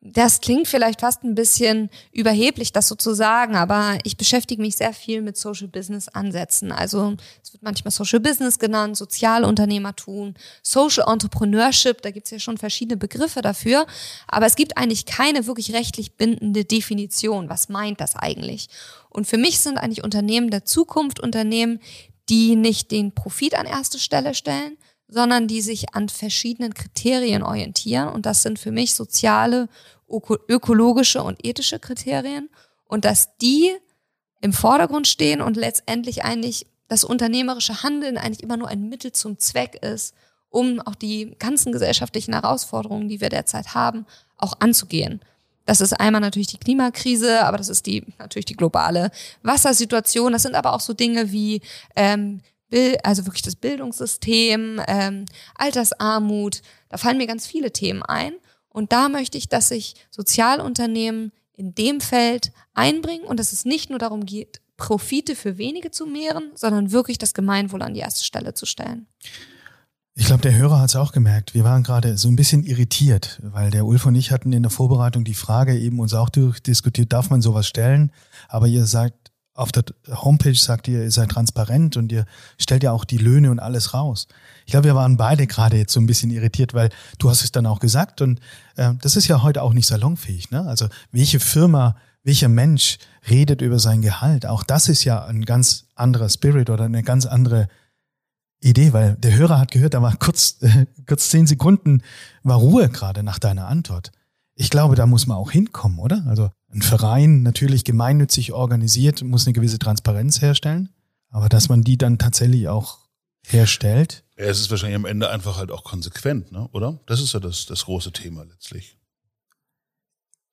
Das klingt vielleicht fast ein bisschen überheblich, das so zu sagen, aber ich beschäftige mich sehr viel mit Social Business Ansätzen. Also es wird manchmal Social Business genannt, Sozialunternehmertum, Social Entrepreneurship, da gibt es ja schon verschiedene Begriffe dafür, aber es gibt eigentlich keine wirklich rechtlich bindende Definition. Was meint das eigentlich? Und für mich sind eigentlich Unternehmen der Zukunft Unternehmen, die nicht den Profit an erste Stelle stellen, sondern die sich an verschiedenen Kriterien orientieren. Und das sind für mich soziale, ökologische und ethische Kriterien. Und dass die im Vordergrund stehen und letztendlich eigentlich das unternehmerische Handeln eigentlich immer nur ein Mittel zum Zweck ist, um auch die ganzen gesellschaftlichen Herausforderungen, die wir derzeit haben, auch anzugehen. Das ist einmal natürlich die Klimakrise, aber das ist die natürlich die globale Wassersituation. Das sind aber auch so Dinge wie ähm, also wirklich das Bildungssystem, ähm, Altersarmut, da fallen mir ganz viele Themen ein. Und da möchte ich, dass sich Sozialunternehmen in dem Feld einbringen und dass es nicht nur darum geht, Profite für wenige zu mehren, sondern wirklich das Gemeinwohl an die erste Stelle zu stellen. Ich glaube, der Hörer hat es auch gemerkt. Wir waren gerade so ein bisschen irritiert, weil der Ulf und ich hatten in der Vorbereitung die Frage eben uns auch durchdiskutiert, darf man sowas stellen? Aber ihr sagt, auf der Homepage sagt ihr, ihr seid transparent und ihr stellt ja auch die Löhne und alles raus. Ich glaube, wir waren beide gerade jetzt so ein bisschen irritiert, weil du hast es dann auch gesagt und äh, das ist ja heute auch nicht salonfähig. Ne? Also welche Firma, welcher Mensch redet über sein Gehalt? Auch das ist ja ein ganz anderer Spirit oder eine ganz andere Idee, weil der Hörer hat gehört, da war kurz, äh, kurz zehn Sekunden war Ruhe gerade nach deiner Antwort. Ich glaube, da muss man auch hinkommen, oder? Also ein Verein natürlich gemeinnützig organisiert, muss eine gewisse Transparenz herstellen, aber dass man die dann tatsächlich auch herstellt. Ja, es ist wahrscheinlich am Ende einfach halt auch konsequent, ne? oder? Das ist ja das, das große Thema letztlich.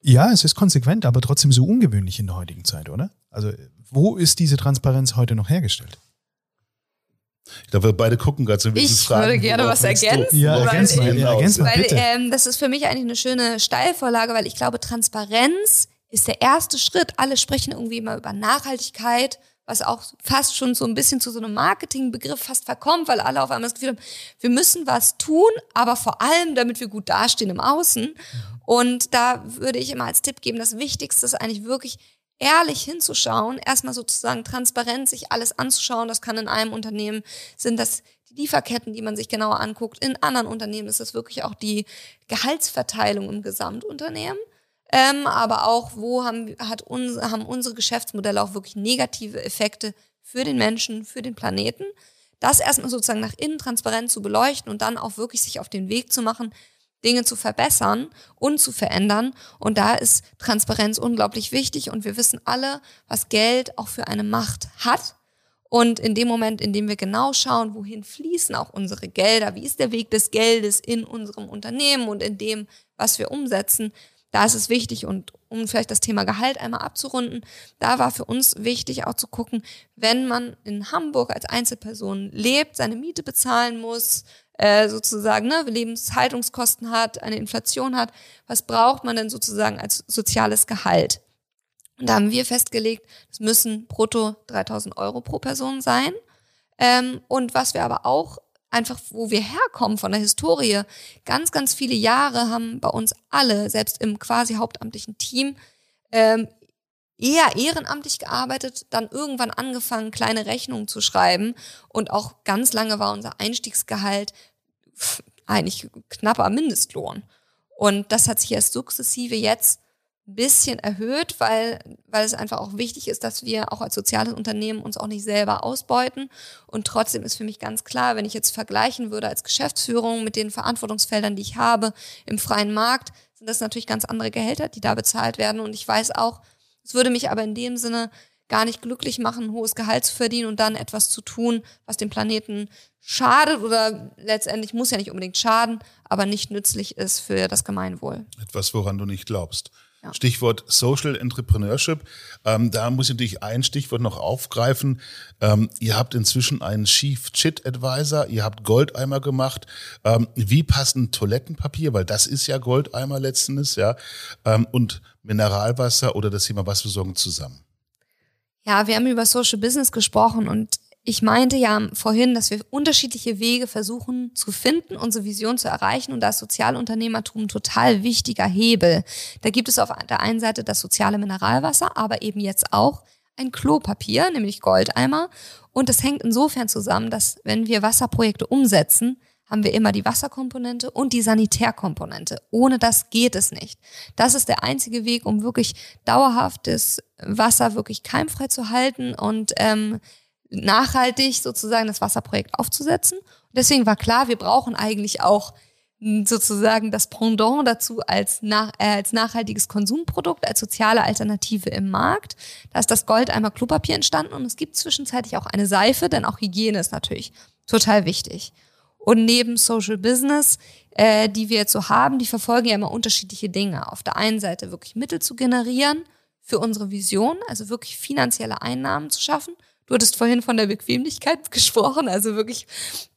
Ja, es ist konsequent, aber trotzdem so ungewöhnlich in der heutigen Zeit, oder? Also, wo ist diese Transparenz heute noch hergestellt? Ich glaube, wir beide gucken gerade so ein bisschen Ich Fragen, würde gerne was ergänzen. Ja, ergänz mal, ja, ergänz mal weil. Ähm, das ist für mich eigentlich eine schöne Steilvorlage, weil ich glaube, Transparenz ist der erste Schritt. Alle sprechen irgendwie immer über Nachhaltigkeit, was auch fast schon so ein bisschen zu so einem Marketingbegriff fast verkommt, weil alle auf einmal das Gefühl haben, wir müssen was tun, aber vor allem, damit wir gut dastehen im Außen. Und da würde ich immer als Tipp geben, das Wichtigste ist eigentlich wirklich ehrlich hinzuschauen, erstmal sozusagen transparent sich alles anzuschauen. Das kann in einem Unternehmen, sind das die Lieferketten, die man sich genauer anguckt. In anderen Unternehmen ist das wirklich auch die Gehaltsverteilung im Gesamtunternehmen. Ähm, aber auch, wo haben, hat uns, haben unsere Geschäftsmodelle auch wirklich negative Effekte für den Menschen, für den Planeten. Das erstmal sozusagen nach innen transparent zu beleuchten und dann auch wirklich sich auf den Weg zu machen, Dinge zu verbessern und zu verändern. Und da ist Transparenz unglaublich wichtig. Und wir wissen alle, was Geld auch für eine Macht hat. Und in dem Moment, in dem wir genau schauen, wohin fließen auch unsere Gelder, wie ist der Weg des Geldes in unserem Unternehmen und in dem, was wir umsetzen, da ist es wichtig und um vielleicht das Thema Gehalt einmal abzurunden, da war für uns wichtig auch zu gucken, wenn man in Hamburg als Einzelperson lebt, seine Miete bezahlen muss, äh, sozusagen ne, Lebenshaltungskosten hat, eine Inflation hat, was braucht man denn sozusagen als soziales Gehalt? Und da haben wir festgelegt, es müssen brutto 3000 Euro pro Person sein. Ähm, und was wir aber auch einfach, wo wir herkommen von der Historie, ganz, ganz viele Jahre haben bei uns alle, selbst im quasi hauptamtlichen Team, ähm, eher ehrenamtlich gearbeitet, dann irgendwann angefangen, kleine Rechnungen zu schreiben. Und auch ganz lange war unser Einstiegsgehalt eigentlich knapper Mindestlohn. Und das hat sich erst sukzessive jetzt bisschen erhöht, weil, weil es einfach auch wichtig ist, dass wir auch als soziales Unternehmen uns auch nicht selber ausbeuten. Und trotzdem ist für mich ganz klar, wenn ich jetzt vergleichen würde als Geschäftsführung mit den Verantwortungsfeldern, die ich habe im freien Markt, sind das natürlich ganz andere Gehälter, die da bezahlt werden. Und ich weiß auch, es würde mich aber in dem Sinne gar nicht glücklich machen, ein hohes Gehalt zu verdienen und dann etwas zu tun, was dem Planeten schadet oder letztendlich muss ja nicht unbedingt schaden, aber nicht nützlich ist für das Gemeinwohl. Etwas, woran du nicht glaubst. Ja. Stichwort Social Entrepreneurship. Ähm, da muss ich natürlich ein Stichwort noch aufgreifen. Ähm, ihr habt inzwischen einen Chief Chit Advisor, ihr habt Goldeimer gemacht. Ähm, wie passen Toilettenpapier, weil das ist ja Goldeimer letztendlich, ja, ähm, und Mineralwasser oder das Thema Wasserversorgung zusammen? Ja, wir haben über Social Business gesprochen und ich meinte ja vorhin, dass wir unterschiedliche Wege versuchen zu finden, unsere Vision zu erreichen und da ist Sozialunternehmertum ein total wichtiger Hebel. Da gibt es auf der einen Seite das soziale Mineralwasser, aber eben jetzt auch ein Klopapier, nämlich Goldeimer. Und das hängt insofern zusammen, dass wenn wir Wasserprojekte umsetzen, haben wir immer die Wasserkomponente und die Sanitärkomponente. Ohne das geht es nicht. Das ist der einzige Weg, um wirklich dauerhaftes Wasser wirklich keimfrei zu halten und ähm, nachhaltig sozusagen das Wasserprojekt aufzusetzen. Deswegen war klar, wir brauchen eigentlich auch sozusagen das Pendant dazu als, nach, äh, als nachhaltiges Konsumprodukt, als soziale Alternative im Markt. Da ist das Goldeimer Klopapier entstanden und es gibt zwischenzeitlich auch eine Seife, denn auch Hygiene ist natürlich total wichtig. Und neben Social Business, äh, die wir jetzt so haben, die verfolgen ja immer unterschiedliche Dinge. Auf der einen Seite wirklich Mittel zu generieren für unsere Vision, also wirklich finanzielle Einnahmen zu schaffen Du hattest vorhin von der Bequemlichkeit gesprochen, also wirklich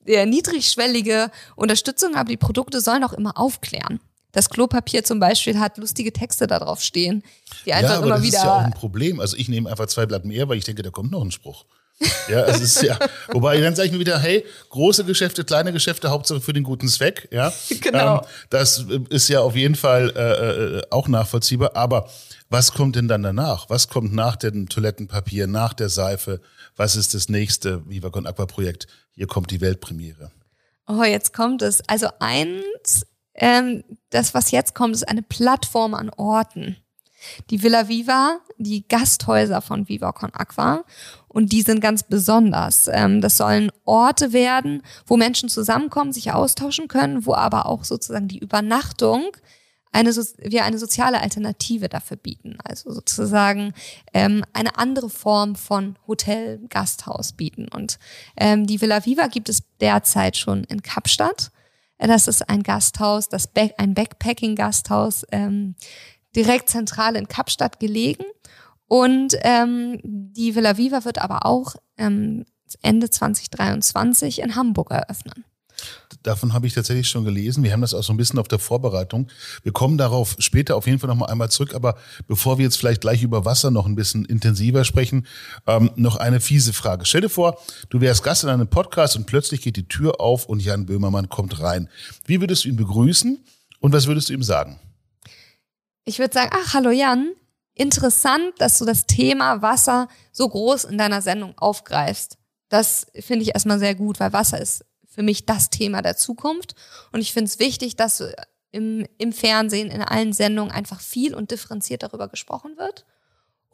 der niedrigschwellige Unterstützung, aber die Produkte sollen auch immer aufklären. Das Klopapier zum Beispiel hat lustige Texte da drauf stehen, die einfach ja, aber immer das wieder. ist ja auch ein Problem. Also ich nehme einfach zwei Blatt mehr, weil ich denke, da kommt noch ein Spruch. Ja, es ist ja. Wobei dann sage ich mir wieder, hey, große Geschäfte, kleine Geschäfte, Hauptsache für den guten Zweck. Ja, Genau. Ähm, das ist ja auf jeden Fall äh, äh, auch nachvollziehbar. Aber was kommt denn dann danach? Was kommt nach dem Toilettenpapier, nach der Seife? Was ist das nächste Viva Con Aqua Projekt? Hier kommt die Weltpremiere. Oh, jetzt kommt es. Also eins, ähm, das, was jetzt kommt, ist eine Plattform an Orten. Die Villa Viva, die Gasthäuser von Viva Con Aqua. Und die sind ganz besonders. Ähm, das sollen Orte werden, wo Menschen zusammenkommen, sich austauschen können, wo aber auch sozusagen die Übernachtung eine, wir eine soziale Alternative dafür bieten. Also sozusagen ähm, eine andere Form von Hotel, Gasthaus bieten. Und ähm, die Villa Viva gibt es derzeit schon in Kapstadt. Das ist ein Gasthaus, das Back, ein Backpacking-Gasthaus, ähm, direkt zentral in Kapstadt gelegen. Und ähm, die Villa Viva wird aber auch ähm, Ende 2023 in Hamburg eröffnen. Davon habe ich tatsächlich schon gelesen. Wir haben das auch so ein bisschen auf der Vorbereitung. Wir kommen darauf später auf jeden Fall noch mal einmal zurück. Aber bevor wir jetzt vielleicht gleich über Wasser noch ein bisschen intensiver sprechen, ähm, noch eine fiese Frage. Stell dir vor, du wärst Gast in einem Podcast und plötzlich geht die Tür auf und Jan Böhmermann kommt rein. Wie würdest du ihn begrüßen und was würdest du ihm sagen? Ich würde sagen, ach, hallo Jan. Interessant, dass du das Thema Wasser so groß in deiner Sendung aufgreifst. Das finde ich erstmal sehr gut, weil Wasser ist für mich das Thema der Zukunft. Und ich finde es wichtig, dass im, im Fernsehen, in allen Sendungen einfach viel und differenziert darüber gesprochen wird.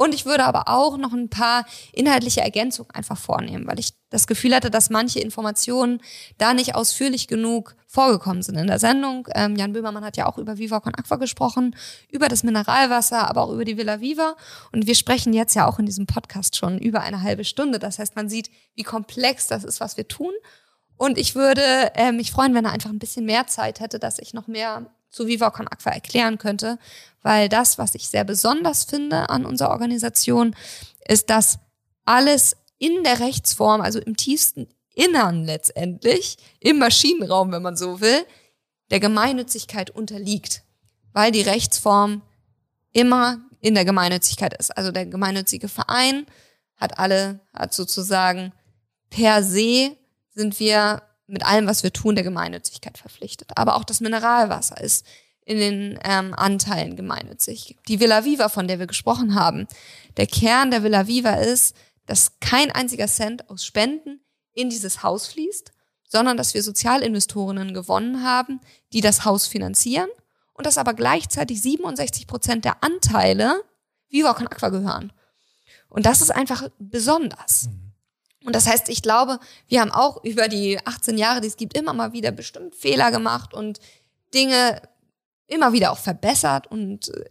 Und ich würde aber auch noch ein paar inhaltliche Ergänzungen einfach vornehmen, weil ich das Gefühl hatte, dass manche Informationen da nicht ausführlich genug vorgekommen sind in der Sendung. Ähm, Jan Böhmermann hat ja auch über Viva Con Aqua gesprochen, über das Mineralwasser, aber auch über die Villa Viva. Und wir sprechen jetzt ja auch in diesem Podcast schon über eine halbe Stunde. Das heißt, man sieht, wie komplex das ist, was wir tun. Und ich würde äh, mich freuen, wenn er einfach ein bisschen mehr Zeit hätte, dass ich noch mehr zu Viva Con Aqua erklären könnte. Weil das, was ich sehr besonders finde an unserer Organisation, ist, dass alles in der Rechtsform, also im tiefsten Innern letztendlich, im Maschinenraum, wenn man so will, der Gemeinnützigkeit unterliegt. Weil die Rechtsform immer in der Gemeinnützigkeit ist. Also der gemeinnützige Verein hat alle, hat sozusagen per se sind wir mit allem, was wir tun, der Gemeinnützigkeit verpflichtet. Aber auch das Mineralwasser ist in den ähm, Anteilen gemeinnützig. Die Villa Viva, von der wir gesprochen haben, der Kern der Villa Viva ist, dass kein einziger Cent aus Spenden in dieses Haus fließt, sondern dass wir Sozialinvestorinnen gewonnen haben, die das Haus finanzieren und dass aber gleichzeitig 67 Prozent der Anteile Viva Con Aqua gehören. Und das ist einfach besonders. Mhm. Und das heißt, ich glaube, wir haben auch über die 18 Jahre, die es gibt, immer mal wieder bestimmt Fehler gemacht und Dinge immer wieder auch verbessert und äh,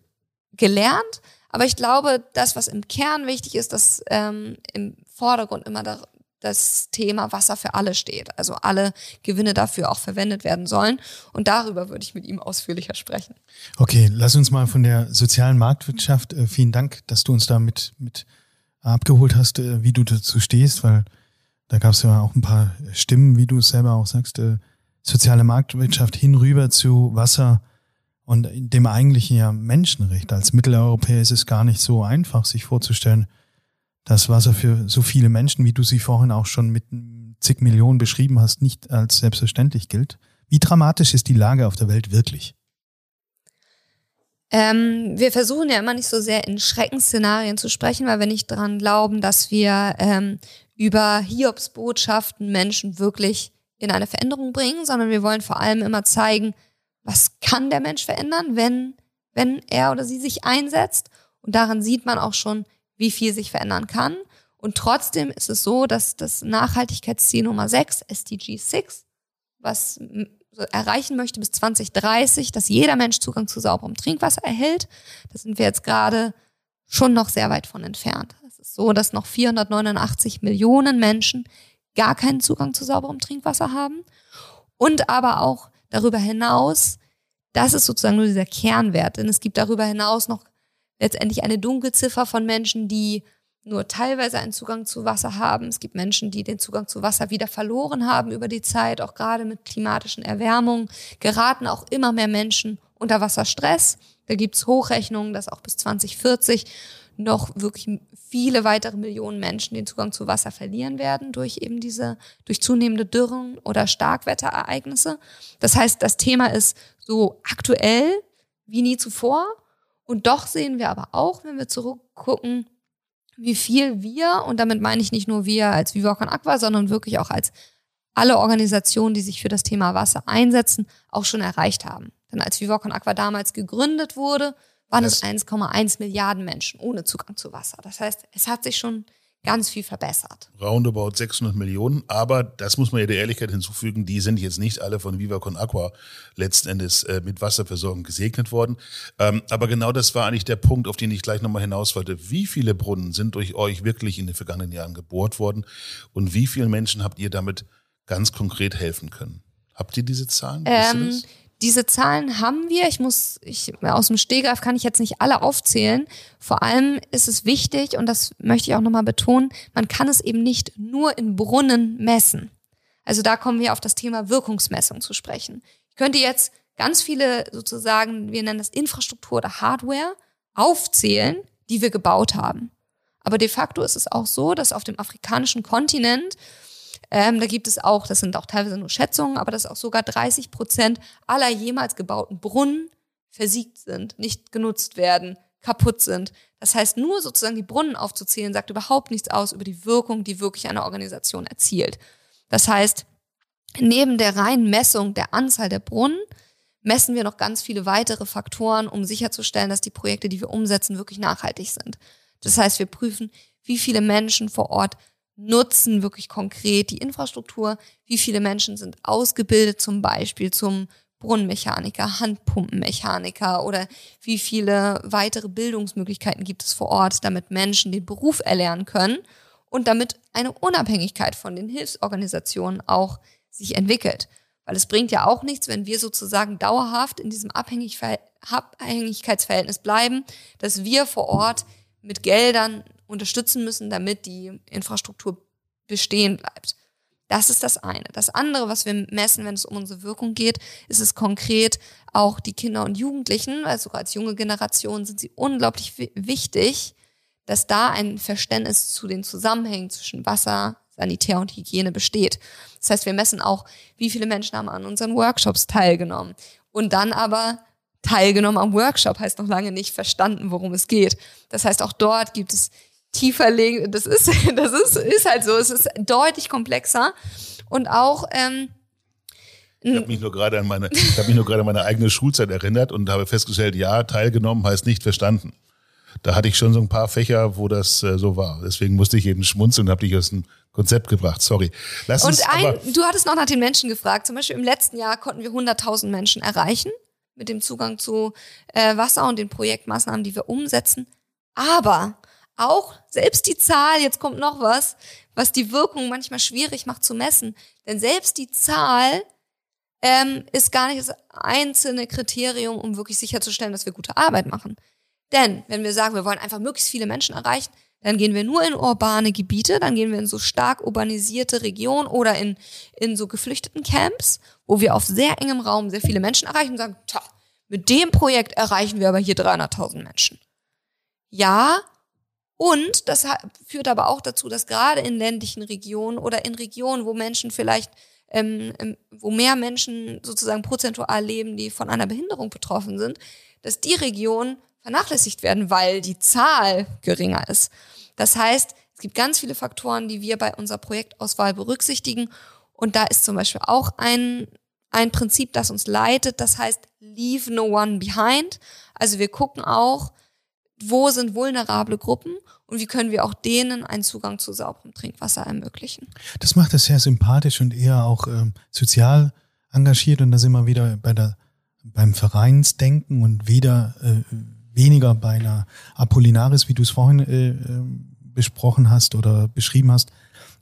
gelernt. Aber ich glaube, das, was im Kern wichtig ist, dass ähm, im Vordergrund immer da, das Thema Wasser für alle steht. Also alle Gewinne dafür auch verwendet werden sollen. Und darüber würde ich mit ihm ausführlicher sprechen. Okay, lass uns mal von der sozialen Marktwirtschaft. Äh, vielen Dank, dass du uns da mit, mit abgeholt hast, äh, wie du dazu stehst, weil da gab es ja auch ein paar Stimmen, wie du es selber auch sagst, äh, soziale Marktwirtschaft hinüber zu Wasser und dem eigentlichen ja Menschenrecht. Als Mitteleuropäer ist es gar nicht so einfach, sich vorzustellen, dass Wasser für so viele Menschen, wie du sie vorhin auch schon mit zig Millionen beschrieben hast, nicht als selbstverständlich gilt. Wie dramatisch ist die Lage auf der Welt wirklich? Ähm, wir versuchen ja immer nicht so sehr in Schreckensszenarien zu sprechen, weil wir nicht daran glauben, dass wir ähm, über Hiobs Botschaften Menschen wirklich in eine Veränderung bringen, sondern wir wollen vor allem immer zeigen, was kann der Mensch verändern, wenn, wenn er oder sie sich einsetzt. Und daran sieht man auch schon, wie viel sich verändern kann. Und trotzdem ist es so, dass das Nachhaltigkeitsziel Nummer 6, SDG 6, was erreichen möchte bis 2030, dass jeder Mensch Zugang zu sauberem Trinkwasser erhält. Da sind wir jetzt gerade schon noch sehr weit von entfernt. Es ist so, dass noch 489 Millionen Menschen gar keinen Zugang zu sauberem Trinkwasser haben. Und aber auch darüber hinaus, das ist sozusagen nur dieser Kernwert, denn es gibt darüber hinaus noch letztendlich eine Dunkelziffer von Menschen, die nur teilweise einen Zugang zu Wasser haben. Es gibt Menschen, die den Zugang zu Wasser wieder verloren haben über die Zeit, auch gerade mit klimatischen Erwärmungen geraten auch immer mehr Menschen unter Wasserstress. Da gibt's Hochrechnungen, dass auch bis 2040 noch wirklich viele weitere Millionen Menschen den Zugang zu Wasser verlieren werden durch eben diese, durch zunehmende Dürren oder Starkwetterereignisse. Das heißt, das Thema ist so aktuell wie nie zuvor. Und doch sehen wir aber auch, wenn wir zurückgucken, wie viel wir, und damit meine ich nicht nur wir als Viva Con Aqua, sondern wirklich auch als alle Organisationen, die sich für das Thema Wasser einsetzen, auch schon erreicht haben. Denn als Viva Con Aqua damals gegründet wurde, waren das es 1,1 Milliarden Menschen ohne Zugang zu Wasser. Das heißt, es hat sich schon ganz viel verbessert. Roundabout 600 Millionen, aber das muss man ja der Ehrlichkeit hinzufügen, die sind jetzt nicht alle von Viva Con Aqua letzten Endes äh, mit Wasserversorgung gesegnet worden. Ähm, aber genau das war eigentlich der Punkt, auf den ich gleich nochmal hinaus wollte. Wie viele Brunnen sind durch euch wirklich in den vergangenen Jahren gebohrt worden und wie vielen Menschen habt ihr damit ganz konkret helfen können? Habt ihr diese Zahlen? Ähm, diese Zahlen haben wir. Ich muss, ich, aus dem Stehgreif kann ich jetzt nicht alle aufzählen. Vor allem ist es wichtig, und das möchte ich auch nochmal betonen, man kann es eben nicht nur in Brunnen messen. Also da kommen wir auf das Thema Wirkungsmessung zu sprechen. Ich könnte jetzt ganz viele sozusagen, wir nennen das Infrastruktur oder Hardware, aufzählen, die wir gebaut haben. Aber de facto ist es auch so, dass auf dem afrikanischen Kontinent ähm, da gibt es auch, das sind auch teilweise nur Schätzungen, aber dass auch sogar 30 Prozent aller jemals gebauten Brunnen versiegt sind, nicht genutzt werden, kaputt sind. Das heißt, nur sozusagen die Brunnen aufzuzählen, sagt überhaupt nichts aus über die Wirkung, die wirklich eine Organisation erzielt. Das heißt, neben der reinen Messung der Anzahl der Brunnen messen wir noch ganz viele weitere Faktoren, um sicherzustellen, dass die Projekte, die wir umsetzen, wirklich nachhaltig sind. Das heißt, wir prüfen, wie viele Menschen vor Ort nutzen wirklich konkret die Infrastruktur, wie viele Menschen sind ausgebildet zum Beispiel zum Brunnenmechaniker, Handpumpenmechaniker oder wie viele weitere Bildungsmöglichkeiten gibt es vor Ort, damit Menschen den Beruf erlernen können und damit eine Unabhängigkeit von den Hilfsorganisationen auch sich entwickelt. Weil es bringt ja auch nichts, wenn wir sozusagen dauerhaft in diesem Abhängigkeitsverhältnis bleiben, dass wir vor Ort mit Geldern unterstützen müssen, damit die Infrastruktur bestehen bleibt. Das ist das eine. Das andere, was wir messen, wenn es um unsere Wirkung geht, ist es konkret auch die Kinder und Jugendlichen, weil sogar als junge Generation sind sie unglaublich wichtig, dass da ein Verständnis zu den Zusammenhängen zwischen Wasser, Sanitär und Hygiene besteht. Das heißt, wir messen auch, wie viele Menschen haben an unseren Workshops teilgenommen. Und dann aber teilgenommen am Workshop heißt noch lange nicht verstanden, worum es geht. Das heißt, auch dort gibt es tiefer legen. Das ist, das ist, ist halt so. Es ist deutlich komplexer und auch. Ähm, ich habe mich nur gerade an meine, ich habe mich nur gerade an meine eigene Schulzeit erinnert und habe festgestellt, ja, teilgenommen heißt nicht verstanden. Da hatte ich schon so ein paar Fächer, wo das äh, so war. Deswegen musste ich jeden schmunzeln und habe dich aus dem Konzept gebracht. Sorry. Lass und ein, du hattest noch nach den Menschen gefragt. Zum Beispiel im letzten Jahr konnten wir 100.000 Menschen erreichen mit dem Zugang zu äh, Wasser und den Projektmaßnahmen, die wir umsetzen. Aber auch selbst die Zahl, jetzt kommt noch was, was die Wirkung manchmal schwierig macht zu messen. Denn selbst die Zahl ähm, ist gar nicht das einzelne Kriterium, um wirklich sicherzustellen, dass wir gute Arbeit machen. Denn wenn wir sagen, wir wollen einfach möglichst viele Menschen erreichen, dann gehen wir nur in urbane Gebiete, dann gehen wir in so stark urbanisierte Regionen oder in, in so geflüchteten Camps, wo wir auf sehr engem Raum sehr viele Menschen erreichen und sagen, tja, mit dem Projekt erreichen wir aber hier 300.000 Menschen. Ja, und das führt aber auch dazu, dass gerade in ländlichen Regionen oder in Regionen, wo Menschen vielleicht, ähm, ähm, wo mehr Menschen sozusagen prozentual leben, die von einer Behinderung betroffen sind, dass die Regionen vernachlässigt werden, weil die Zahl geringer ist. Das heißt, es gibt ganz viele Faktoren, die wir bei unserer Projektauswahl berücksichtigen. Und da ist zum Beispiel auch ein, ein Prinzip, das uns leitet. Das heißt, leave no one behind. Also wir gucken auch, wo sind vulnerable Gruppen und wie können wir auch denen einen Zugang zu sauberem Trinkwasser ermöglichen. Das macht es sehr sympathisch und eher auch ähm, sozial engagiert und da sind wir wieder bei der, beim Vereinsdenken und wieder äh, weniger bei einer Apollinaris, wie du es vorhin äh, äh besprochen hast oder beschrieben hast.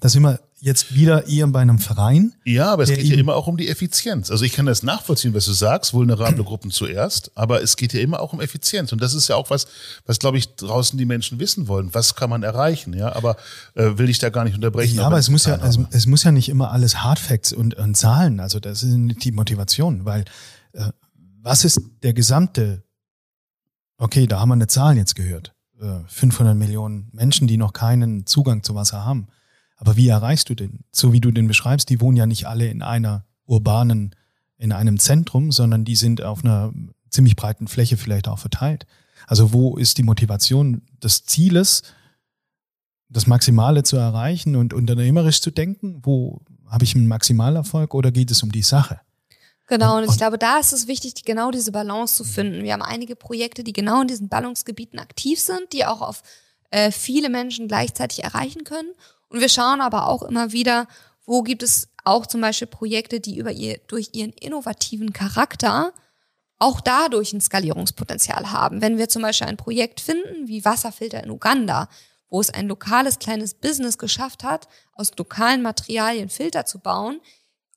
Da sind wir jetzt wieder eher bei einem Verein. Ja, aber es geht ja immer auch um die Effizienz. Also ich kann das nachvollziehen, was du sagst, vulnerable Gruppen zuerst, aber es geht ja immer auch um Effizienz. Und das ist ja auch was, was glaube ich draußen die Menschen wissen wollen. Was kann man erreichen? Ja, aber äh, will ich da gar nicht unterbrechen. Ja, aber, es muss ja, also, es muss ja nicht immer alles Hardfacts und, und Zahlen. Also das nicht die Motivation, weil äh, was ist der gesamte? Okay, da haben wir eine Zahl jetzt gehört. Äh, 500 Millionen Menschen, die noch keinen Zugang zu Wasser haben. Aber wie erreichst du den? So wie du den beschreibst, die wohnen ja nicht alle in einer urbanen, in einem Zentrum, sondern die sind auf einer ziemlich breiten Fläche vielleicht auch verteilt. Also wo ist die Motivation des Zieles, das Maximale zu erreichen und unternehmerisch zu denken? Wo habe ich einen Maximalerfolg oder geht es um die Sache? Genau, und, ich glaube, da ist es wichtig, genau diese Balance zu finden. Wir haben einige Projekte, die genau in diesen Ballungsgebieten aktiv sind, die auch auf äh, viele Menschen gleichzeitig erreichen können. Und wir schauen aber auch immer wieder, wo gibt es auch zum Beispiel Projekte, die über ihr, durch ihren innovativen Charakter auch dadurch ein Skalierungspotenzial haben. Wenn wir zum Beispiel ein Projekt finden, wie Wasserfilter in Uganda, wo es ein lokales kleines Business geschafft hat, aus lokalen Materialien Filter zu bauen,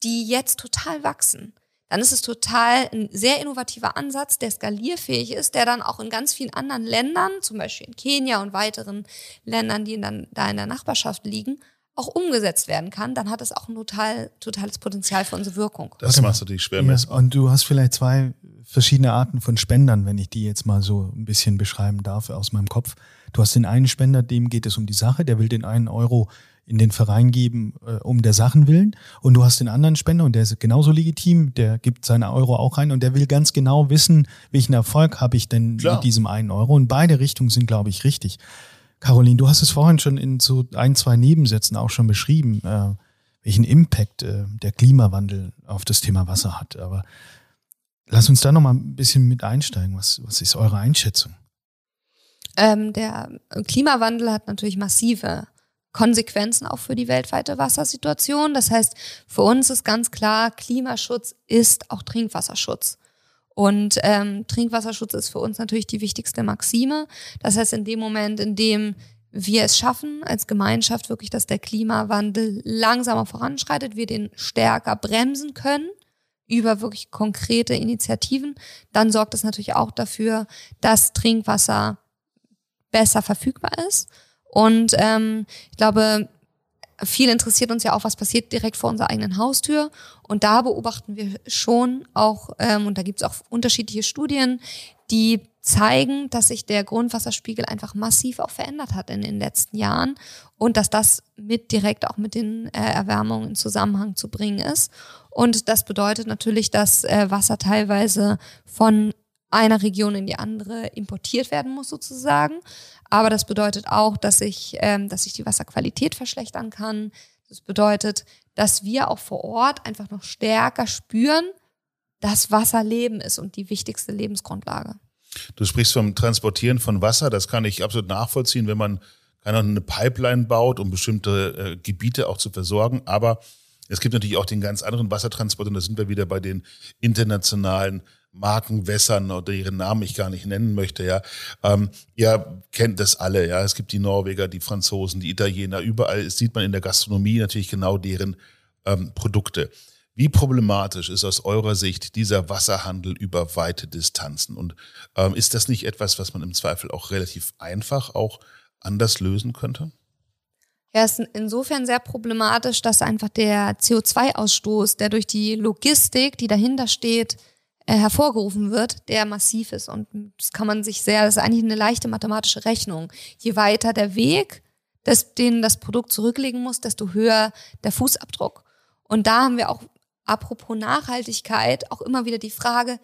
die jetzt total wachsen. Dann ist es total ein sehr innovativer Ansatz, der skalierfähig ist, der dann auch in ganz vielen anderen Ländern, zum Beispiel in Kenia und weiteren Ländern, die dann da in der Nachbarschaft liegen, auch umgesetzt werden kann, dann hat es auch ein total, totales Potenzial für unsere Wirkung. Das machst du dich schwer messbar. Ja, und du hast vielleicht zwei verschiedene Arten von Spendern, wenn ich die jetzt mal so ein bisschen beschreiben darf aus meinem Kopf. Du hast den einen Spender, dem geht es um die Sache, der will den einen Euro in den Verein geben, äh, um der Sachen willen. Und du hast den anderen Spender und der ist genauso legitim, der gibt seine Euro auch rein und der will ganz genau wissen, welchen Erfolg habe ich denn Klar. mit diesem einen Euro. Und beide Richtungen sind, glaube ich, richtig. Caroline, du hast es vorhin schon in so ein, zwei Nebensätzen auch schon beschrieben, äh, welchen Impact äh, der Klimawandel auf das Thema Wasser hat. Aber lass uns da noch mal ein bisschen mit einsteigen. Was, was ist eure Einschätzung? Ähm, der Klimawandel hat natürlich massive Konsequenzen auch für die weltweite Wassersituation. Das heißt, für uns ist ganz klar, Klimaschutz ist auch Trinkwasserschutz. Und ähm, Trinkwasserschutz ist für uns natürlich die wichtigste Maxime. Das heißt, in dem Moment, in dem wir es schaffen, als Gemeinschaft wirklich, dass der Klimawandel langsamer voranschreitet, wir den stärker bremsen können über wirklich konkrete Initiativen, dann sorgt es natürlich auch dafür, dass Trinkwasser besser verfügbar ist. Und ähm, ich glaube, viel interessiert uns ja auch, was passiert direkt vor unserer eigenen Haustür. Und da beobachten wir schon auch, ähm, und da gibt es auch unterschiedliche Studien, die zeigen, dass sich der Grundwasserspiegel einfach massiv auch verändert hat in den letzten Jahren und dass das mit direkt auch mit den äh, Erwärmungen in Zusammenhang zu bringen ist. Und das bedeutet natürlich, dass äh, Wasser teilweise von einer Region in die andere importiert werden muss sozusagen. Aber das bedeutet auch, dass sich, ähm, dass sich die Wasserqualität verschlechtern kann. Das bedeutet, dass wir auch vor Ort einfach noch stärker spüren, dass Wasser Leben ist und die wichtigste Lebensgrundlage. Du sprichst vom Transportieren von Wasser, das kann ich absolut nachvollziehen, wenn man eine Pipeline baut, um bestimmte äh, Gebiete auch zu versorgen. Aber es gibt natürlich auch den ganz anderen Wassertransport und da sind wir wieder bei den internationalen Markenwässern oder ihren Namen ich gar nicht nennen möchte, ja. Ähm, ihr kennt das alle, ja. Es gibt die Norweger, die Franzosen, die Italiener, überall sieht man in der Gastronomie natürlich genau deren ähm, Produkte. Wie problematisch ist aus eurer Sicht dieser Wasserhandel über weite Distanzen? Und ähm, ist das nicht etwas, was man im Zweifel auch relativ einfach auch anders lösen könnte? Ja, ist insofern sehr problematisch, dass einfach der CO2-Ausstoß, der durch die Logistik, die dahinter steht, äh, hervorgerufen wird, der massiv ist. Und das kann man sich sehr, das ist eigentlich eine leichte mathematische Rechnung. Je weiter der Weg, das, den das Produkt zurücklegen muss, desto höher der Fußabdruck. Und da haben wir auch, apropos Nachhaltigkeit, auch immer wieder die Frage,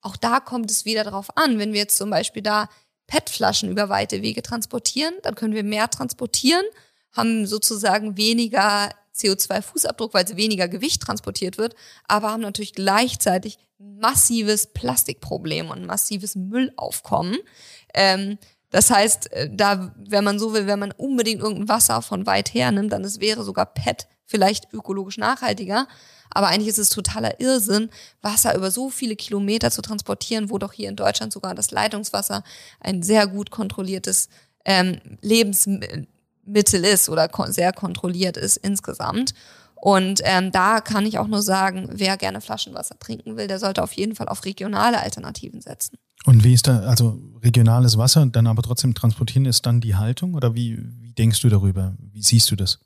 auch da kommt es wieder darauf an, wenn wir jetzt zum Beispiel da PET-Flaschen über weite Wege transportieren, dann können wir mehr transportieren, haben sozusagen weniger CO2-Fußabdruck, weil es weniger Gewicht transportiert wird, aber haben natürlich gleichzeitig massives Plastikproblem und massives Müllaufkommen. Ähm, das heißt, äh, da, wenn man so will, wenn man unbedingt irgendein Wasser von weit her nimmt, dann es wäre sogar PET vielleicht ökologisch nachhaltiger. Aber eigentlich ist es totaler Irrsinn, Wasser über so viele Kilometer zu transportieren, wo doch hier in Deutschland sogar das Leitungswasser ein sehr gut kontrolliertes ähm, Lebensmittel ist oder sehr kontrolliert ist insgesamt. Und ähm, da kann ich auch nur sagen, wer gerne Flaschenwasser trinken will, der sollte auf jeden Fall auf regionale Alternativen setzen. Und wie ist da, also regionales Wasser, dann aber trotzdem transportieren, ist dann die Haltung oder wie, wie denkst du darüber? Wie siehst du das?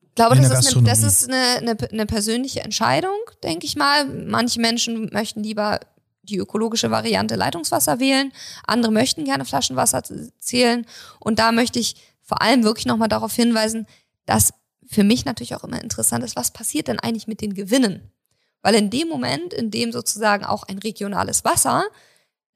Ich glaube, das ist, eine, das ist eine, eine, eine persönliche Entscheidung, denke ich mal. Manche Menschen möchten lieber die ökologische Variante Leitungswasser wählen, andere möchten gerne Flaschenwasser zählen. Und da möchte ich vor allem wirklich nochmal darauf hinweisen, dass für mich natürlich auch immer interessant ist, was passiert denn eigentlich mit den Gewinnen? Weil in dem Moment, in dem sozusagen auch ein regionales Wasser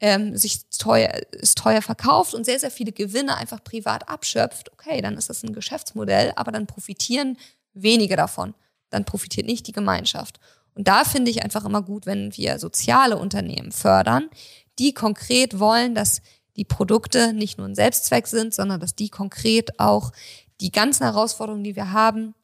ähm, sich teuer, ist teuer verkauft und sehr, sehr viele Gewinne einfach privat abschöpft, okay, dann ist das ein Geschäftsmodell, aber dann profitieren wenige davon. Dann profitiert nicht die Gemeinschaft. Und da finde ich einfach immer gut, wenn wir soziale Unternehmen fördern, die konkret wollen, dass die Produkte nicht nur ein Selbstzweck sind, sondern dass die konkret auch die ganzen Herausforderungen, die wir haben,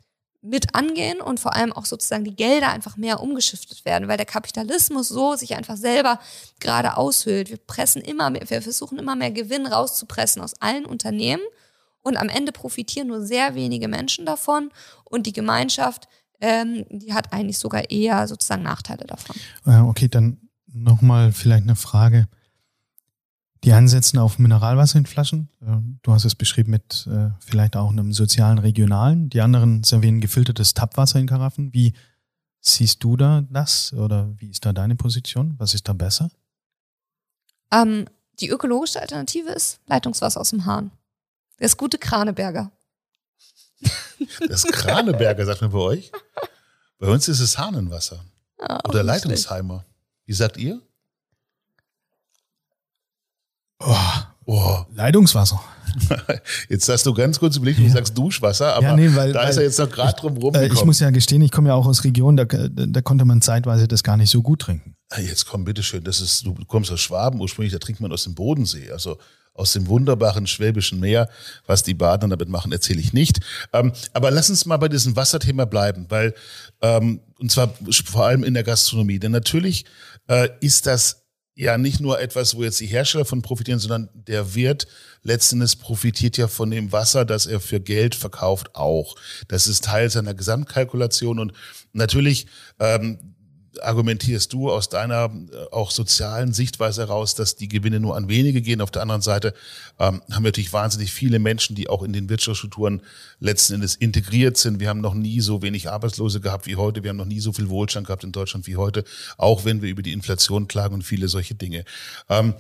mit angehen und vor allem auch sozusagen die Gelder einfach mehr umgeschiftet werden, weil der Kapitalismus so sich einfach selber gerade aushöhlt. Wir pressen immer mehr, wir versuchen immer mehr Gewinn rauszupressen aus allen Unternehmen und am Ende profitieren nur sehr wenige Menschen davon und die Gemeinschaft, ähm, die hat eigentlich sogar eher sozusagen Nachteile davon. Okay, dann nochmal vielleicht eine Frage. Die einen setzen auf Mineralwasser in Flaschen. Äh, du hast es beschrieben mit äh, vielleicht auch einem sozialen Regionalen. Die anderen servieren gefiltertes Tapwasser in Karaffen. Wie siehst du da das oder wie ist da deine Position? Was ist da besser? Ähm, die ökologische Alternative ist Leitungswasser aus dem Hahn. Das gute Kraneberger. Das Kraneberger, sagt man bei euch? Bei uns ist es Hahnenwasser. Ah, Oder Leitungsheimer. Wie sagt ihr? Oh, Oh, Leitungswasser. jetzt hast du ganz kurz überlegt, du sagst Duschwasser, aber Ja, nee, weil- da ist er jetzt noch gerade drum Äh, rumgekommen. ich muss ja gestehen, ich komme ja auch aus Regionen, da, da konnte man zeitweise das gar nicht so gut trinken. Ah, Jetzt komm, bitteschön, das ist, du kommst aus Schwaben ursprünglich, da trinkt man aus dem Bodensee, also aus dem wunderbaren Schwäbischen Meer. Was die Baden damit machen, erzähle ich nicht. Ähm, aber lass uns mal bei diesem Wasserthema bleiben, weil, ähm, und zwar vor allem in der Gastronomie. Denn natürlich äh, ist das ja nicht nur etwas, wo jetzt die Hersteller von profitieren, sondern der Wirt letztendlich profitiert ja von dem Wasser, das er für Geld verkauft, auch. Das ist Teil seiner Gesamtkalkulation und natürlich ähm, argumentierst du aus deiner äh, auch sozialen Sichtweise heraus, dass die Gewinne nur an wenige gehen. Auf der anderen Seite ähm, haben wir natürlich wahnsinnig viele Menschen, die auch in den Wirtschaftsstrukturen letzten Endes integriert sind. Wir haben noch nie so wenig Arbeitslose gehabt wie heute. Wir haben noch nie so viel Wohlstand gehabt in Deutschland wie heute, auch wenn wir über die Inflation klagen und viele solche Dinge. Ähm,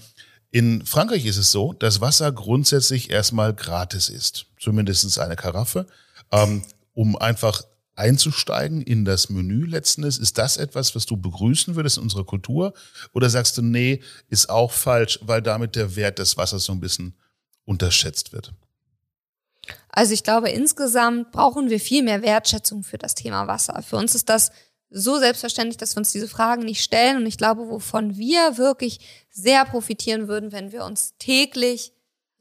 in Frankreich ist es so, dass Wasser grundsätzlich erstmal gratis ist. Zumindest eine Karaffe. Ähm, um einfach einzusteigen in das Menü letzten Endes. Ist das etwas, was du begrüßen würdest in unserer Kultur? Oder sagst du, nee, ist auch falsch, weil damit der Wert des Wassers so ein bisschen unterschätzt wird? Also ich glaube, insgesamt brauchen wir viel mehr Wertschätzung für das Thema Wasser. Für uns ist das so selbstverständlich, dass wir uns diese Fragen nicht stellen. Und ich glaube, wovon wir wirklich sehr profitieren würden, wenn wir uns täglich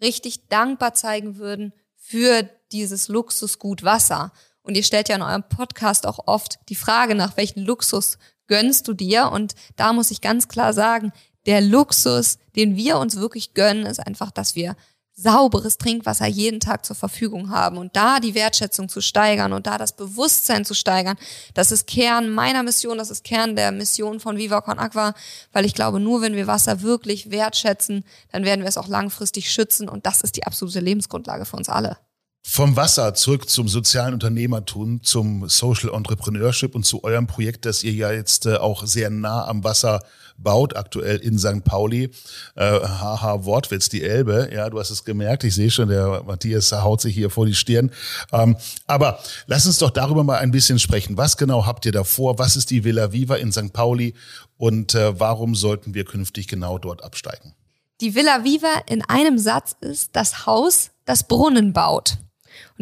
richtig dankbar zeigen würden für dieses Luxusgut Wasser. Und ihr stellt ja in eurem Podcast auch oft die Frage nach, welchen Luxus gönnst du dir? Und da muss ich ganz klar sagen, der Luxus, den wir uns wirklich gönnen, ist einfach, dass wir sauberes Trinkwasser jeden Tag zur Verfügung haben und da die Wertschätzung zu steigern und da das Bewusstsein zu steigern, das ist Kern meiner Mission, das ist Kern der Mission von Viva Con Aqua, weil ich glaube, nur wenn wir Wasser wirklich wertschätzen, dann werden wir es auch langfristig schützen und das ist die absolute Lebensgrundlage für uns alle. Vom Wasser zurück zum sozialen Unternehmertum, zum Social Entrepreneurship und zu eurem Projekt, das ihr ja jetzt äh, auch sehr nah am Wasser baut, aktuell in St. Pauli. Äh, haha, Wortwitz, die Elbe. Ja, du hast es gemerkt. Ich sehe schon, der Matthias haut sich hier vor die Stirn. Ähm, aber lass uns doch darüber mal ein bisschen sprechen. Was genau habt ihr da vor? Was ist die Villa Viva in St. Pauli? Und äh, warum sollten wir künftig genau dort absteigen? Die Villa Viva in einem Satz ist das Haus, das Brunnen baut.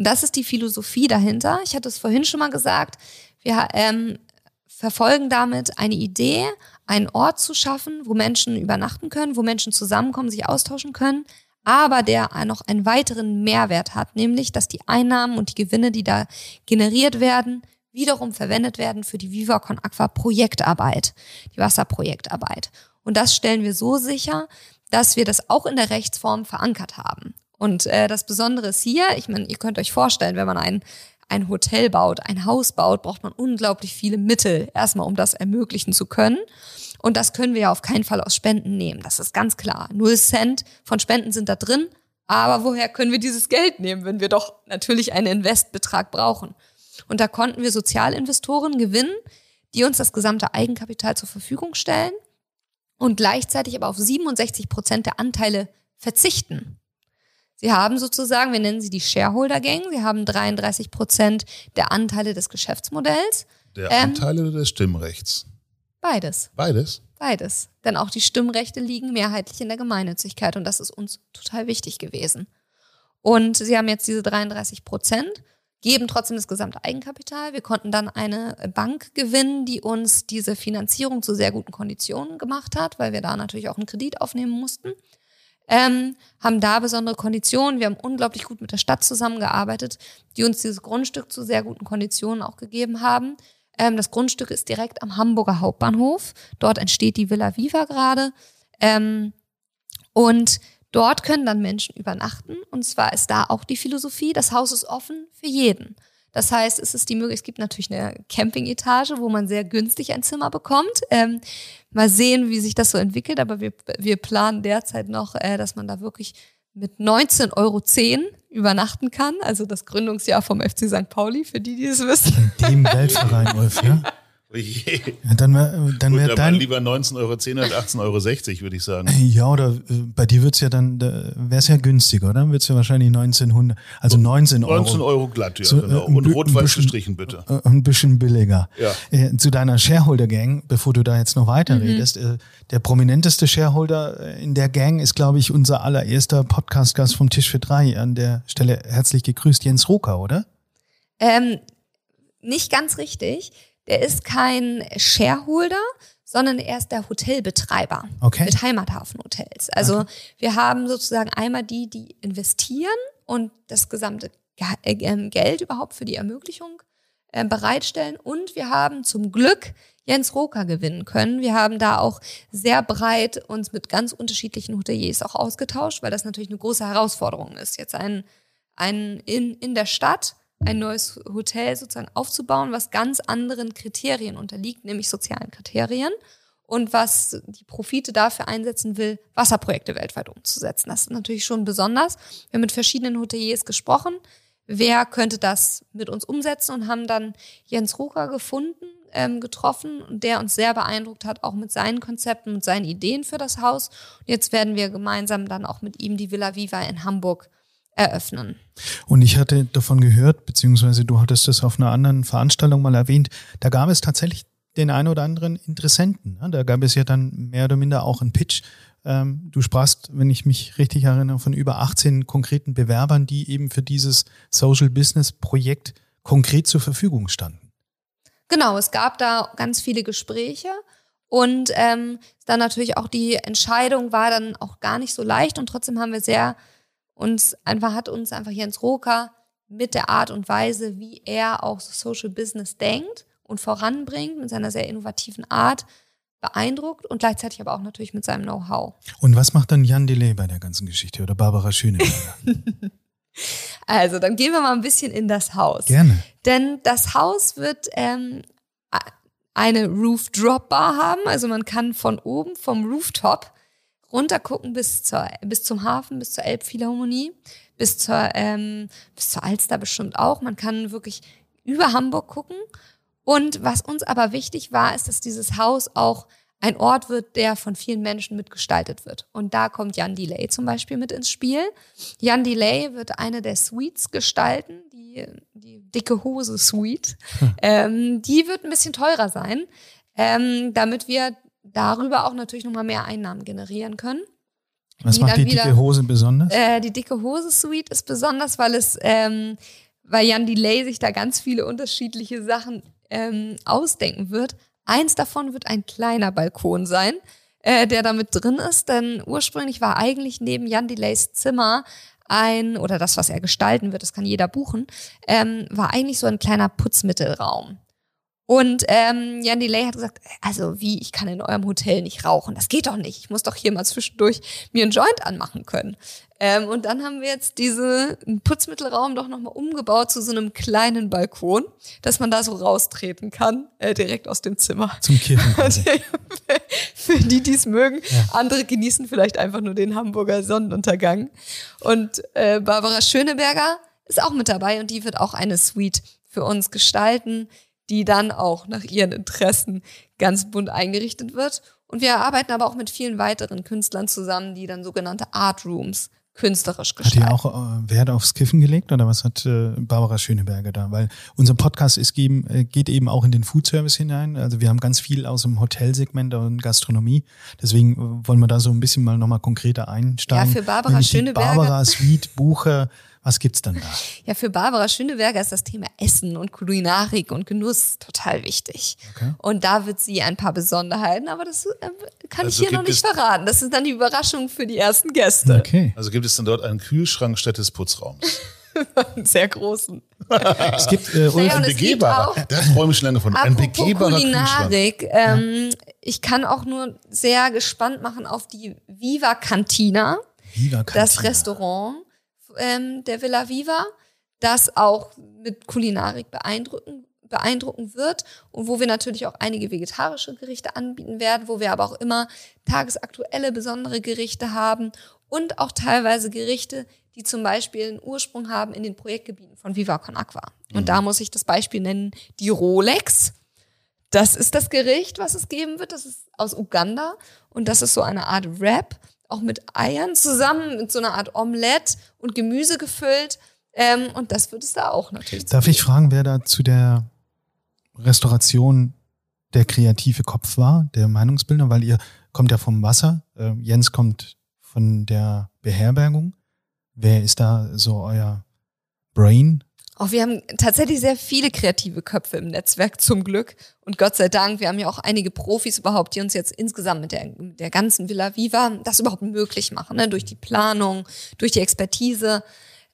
Und das ist die Philosophie dahinter. Ich hatte es vorhin schon mal gesagt. Wir ähm, verfolgen damit eine Idee, einen Ort zu schaffen, wo Menschen übernachten können, wo Menschen zusammenkommen, sich austauschen können, aber der noch einen weiteren Mehrwert hat, nämlich, dass die Einnahmen und die Gewinne, die da generiert werden, wiederum verwendet werden für die Viva Con Aqua Projektarbeit, die Wasserprojektarbeit. Und das stellen wir so sicher, dass wir das auch in der Rechtsform verankert haben. Und äh, das Besondere ist hier, ich meine, ihr könnt euch vorstellen, wenn man ein, ein Hotel baut, ein Haus baut, braucht man unglaublich viele Mittel, erstmal um das ermöglichen zu können. Und das können wir ja auf keinen Fall aus Spenden nehmen. Das ist ganz klar. Null Cent von Spenden sind da drin. Aber woher können wir dieses Geld nehmen, wenn wir doch natürlich einen Investbetrag brauchen? Und da konnten wir Sozialinvestoren gewinnen, die uns das gesamte Eigenkapital zur Verfügung stellen und gleichzeitig aber auf 67 Prozent der Anteile verzichten. Sie haben sozusagen, wir nennen sie die Shareholder Gang, sie haben 33 Prozent der Anteile des Geschäftsmodells. Der Ähm, Anteile oder des Stimmrechts? Beides, Beides. beides. Denn auch die Stimmrechte liegen mehrheitlich in der Gemeinnützigkeit und das ist uns total wichtig gewesen. Und sie haben jetzt diese 33 Prozent, geben trotzdem das gesamte Eigenkapital. Wir konnten dann eine Bank gewinnen, die uns diese Finanzierung zu sehr guten Konditionen gemacht hat, weil wir da natürlich auch einen Kredit aufnehmen mussten. Ähm, haben da besondere Konditionen. Wir haben unglaublich gut mit der Stadt zusammengearbeitet, die uns dieses Grundstück zu sehr guten Konditionen auch gegeben haben. Ähm, das Grundstück ist direkt am Hamburger Hauptbahnhof. Dort entsteht die Villa Viva gerade. Ähm, und dort können dann Menschen übernachten. Und zwar ist da auch die Philosophie, das Haus ist offen für jeden. Das heißt, es ist die Möglichkeit, es gibt natürlich eine Campingetage, wo man sehr günstig ein Zimmer bekommt. Ähm, mal sehen, wie sich das so entwickelt, aber wir, wir planen derzeit noch, äh, dass man da wirklich mit 19,10 Euro übernachten kann. Also das Gründungsjahr vom FC St. Pauli, für die, die es wissen. Dem Weltverein, Ulf, ja? Oje. Ja, dann wäre dann wär Gut, aber dein. lieber 19,10 Euro als 18,60 Euro, würde ich sagen. Ja, oder äh, bei dir wird's ja dann, wäre es ja günstiger, oder? Wird's ja wahrscheinlich 1900, also 19 Euro. 19 Euro glatt, ja, So, äh, genau. Und rot-weiß bisschen- gestrichen, bitte. Äh, Ein bisschen billiger. Ja. Äh, Zu deiner Shareholder-Gang, bevor du da jetzt noch weiterredest, äh, der prominenteste Shareholder äh, in der Gang ist, glaube ich, unser allererster Podcast-Gast vom Tisch für drei. An der Stelle herzlich gegrüßt, Jens Roker, oder? Ähm, nicht ganz richtig. Der ist kein Shareholder, sondern er ist der Hotelbetreiber Okay. mit Heimathafenhotels. Also wir haben sozusagen einmal die, die investieren und das gesamte Ge äh, ähm, Geld überhaupt für die Ermöglichung äh, bereitstellen. Und wir haben zum Glück Jens Roker gewinnen können. Wir haben da auch sehr breit uns mit ganz unterschiedlichen Hoteliers auch ausgetauscht, weil das natürlich eine große Herausforderung ist, jetzt ein, ein in, in der Stadt ein neues Hotel sozusagen aufzubauen, was ganz anderen Kriterien unterliegt, nämlich sozialen Kriterien und was die Profite dafür einsetzen will, Wasserprojekte weltweit umzusetzen. Das ist natürlich schon besonders. Wir haben mit verschiedenen Hoteliers gesprochen, wer könnte das mit uns umsetzen und haben dann Jens Rucker gefunden, ähm, getroffen der uns sehr beeindruckt hat, auch mit seinen Konzepten und seinen Ideen für das Haus. Und jetzt werden wir gemeinsam dann auch mit ihm die Villa Viva in Hamburg eröffnen. Und ich hatte davon gehört, beziehungsweise du hattest das auf einer anderen Veranstaltung mal erwähnt, da gab es tatsächlich den einen oder anderen Interessenten. ne? Da gab es ja dann mehr oder minder auch einen Pitch. Ähm, Du sprachst, wenn ich mich richtig erinnere, von über 18 konkreten Bewerbern, die eben für dieses Social Business Projekt konkret zur Verfügung standen. Genau, es gab da ganz viele Gespräche und ähm, dann natürlich auch die Entscheidung war dann auch gar nicht so leicht und trotzdem haben wir sehr uns einfach hat uns einfach Jens Roker mit der Art und Weise, wie er auch so Social Business denkt und voranbringt, mit seiner sehr innovativen Art beeindruckt und gleichzeitig aber auch natürlich mit seinem Know-how. Und was macht dann Jan Delay bei der ganzen Geschichte oder Barbara Schöneberger? Also, dann gehen wir mal ein bisschen in das Haus. Gerne. Denn das Haus wird ähm, eine Roof-Drop-Bar haben. Also man kann von oben, vom Rooftop, runtergucken bis, zur, bis zum Hafen, bis zur Elbphilharmonie, bis zur, ähm, bis zur Alster bestimmt auch. Man kann wirklich über Hamburg gucken. Und was uns aber wichtig war, ist, dass dieses Haus auch ein Ort wird, der von vielen Menschen mitgestaltet wird. Und da kommt Jan Delay zum Beispiel mit ins Spiel. Jan Delay wird eine der Suites gestalten, die, die dicke Hose Suite. Ähm, die wird ein bisschen teurer sein, ähm, damit wir darüber auch natürlich nochmal mehr Einnahmen generieren können. Was Die macht die wieder- dicke Hose besonders? Äh, die dicke Hose Suite ist besonders, weil es, ähm, weil Jan Delay sich da ganz viele unterschiedliche Sachen ähm, ausdenken wird. Eins davon wird ein kleiner Balkon sein, äh, der damit drin ist, denn ursprünglich war eigentlich neben Jan Delays Zimmer ein, oder das, was er gestalten wird, das kann jeder buchen, ähm, war eigentlich so ein kleiner Putzmittelraum. Und ähm, Jan Delay hat gesagt, also wie, ich kann in eurem Hotel nicht rauchen. Das geht doch nicht. Ich muss doch hier mal zwischendurch mir einen Joint anmachen können. Ähm, und dann haben wir jetzt diesen Putzmittelraum doch nochmal umgebaut zu so einem kleinen Balkon, dass man da so raustreten kann, äh, direkt aus dem Zimmer. Zum Kirchengarten. Für die, die es mögen. Andere genießen vielleicht einfach nur den Hamburger Sonnenuntergang. Und äh, Barbara Schöneberger ist auch mit dabei und die wird auch eine Suite für uns gestalten, die dann auch nach ihren Interessen ganz bunt eingerichtet wird. Und wir arbeiten aber auch mit vielen weiteren Künstlern zusammen, die dann sogenannte Art Rooms künstlerisch Hat die gestalten. auch äh, Wert aufs Kiffen gelegt oder was hat äh, Barbara Schöneberger da? Weil unser Podcast ist geben, äh, geht eben auch in den Food Service hinein. Also wir haben ganz viel aus dem Hotelsegment und Gastronomie. Deswegen wollen wir da so ein bisschen mal nochmal konkreter einsteigen. Ja, für Barbara Nämlich Schöneberger- Barbara Suite Bucher Was gibt's dann da? Ja, für Barbara Schöneberger ist das Thema Essen und Kulinarik und Genuss total wichtig. Okay. Und da wird sie ein paar Besonderheiten, aber das äh, kann Also ich hier noch nicht verraten. Das ist dann die Überraschung für die ersten Gäste. Okay. Also gibt es dann dort einen Kühlschrank statt des Putzraums. Einen sehr großen. Es gibt, äh, Naja, Ein gibt begehbarer. auch- Da träume ich schon lange von. Ein begehbarer Kühlschrank. Kulinarik, ähm, ich kann auch nur sehr gespannt machen auf die Viva Cantina. Viva Cantina. das Restaurant ähm, der Villa Viva, das auch mit Kulinarik beeindrucken, beeindrucken wird und wo wir natürlich auch einige vegetarische Gerichte anbieten werden, wo wir aber auch immer tagesaktuelle besondere Gerichte haben und auch teilweise Gerichte, die zum Beispiel einen Ursprung haben in den Projektgebieten von Viva Con Aqua. Und da muss ich das Beispiel nennen, die Rolex. Das ist das Gericht, was es geben wird. Das ist aus Uganda und das ist so eine Art Wrap, auch mit Eiern zusammen, mit so einer Art Omelette und Gemüse gefüllt. Ähm, und das wird es da auch natürlich. Darf ich fragen, wer da zu der Restauration der kreative Kopf war, der Meinungsbildner? Weil ihr kommt ja vom Wasser, äh, Jens kommt von der Beherbergung. Wer ist da so euer Brain? Auch wir haben tatsächlich sehr viele kreative Köpfe im Netzwerk zum Glück. Und Gott sei Dank, wir haben ja auch einige Profis überhaupt, die uns jetzt insgesamt mit der, mit der ganzen Villa Viva das überhaupt möglich machen, ne? durch die Planung, durch die Expertise.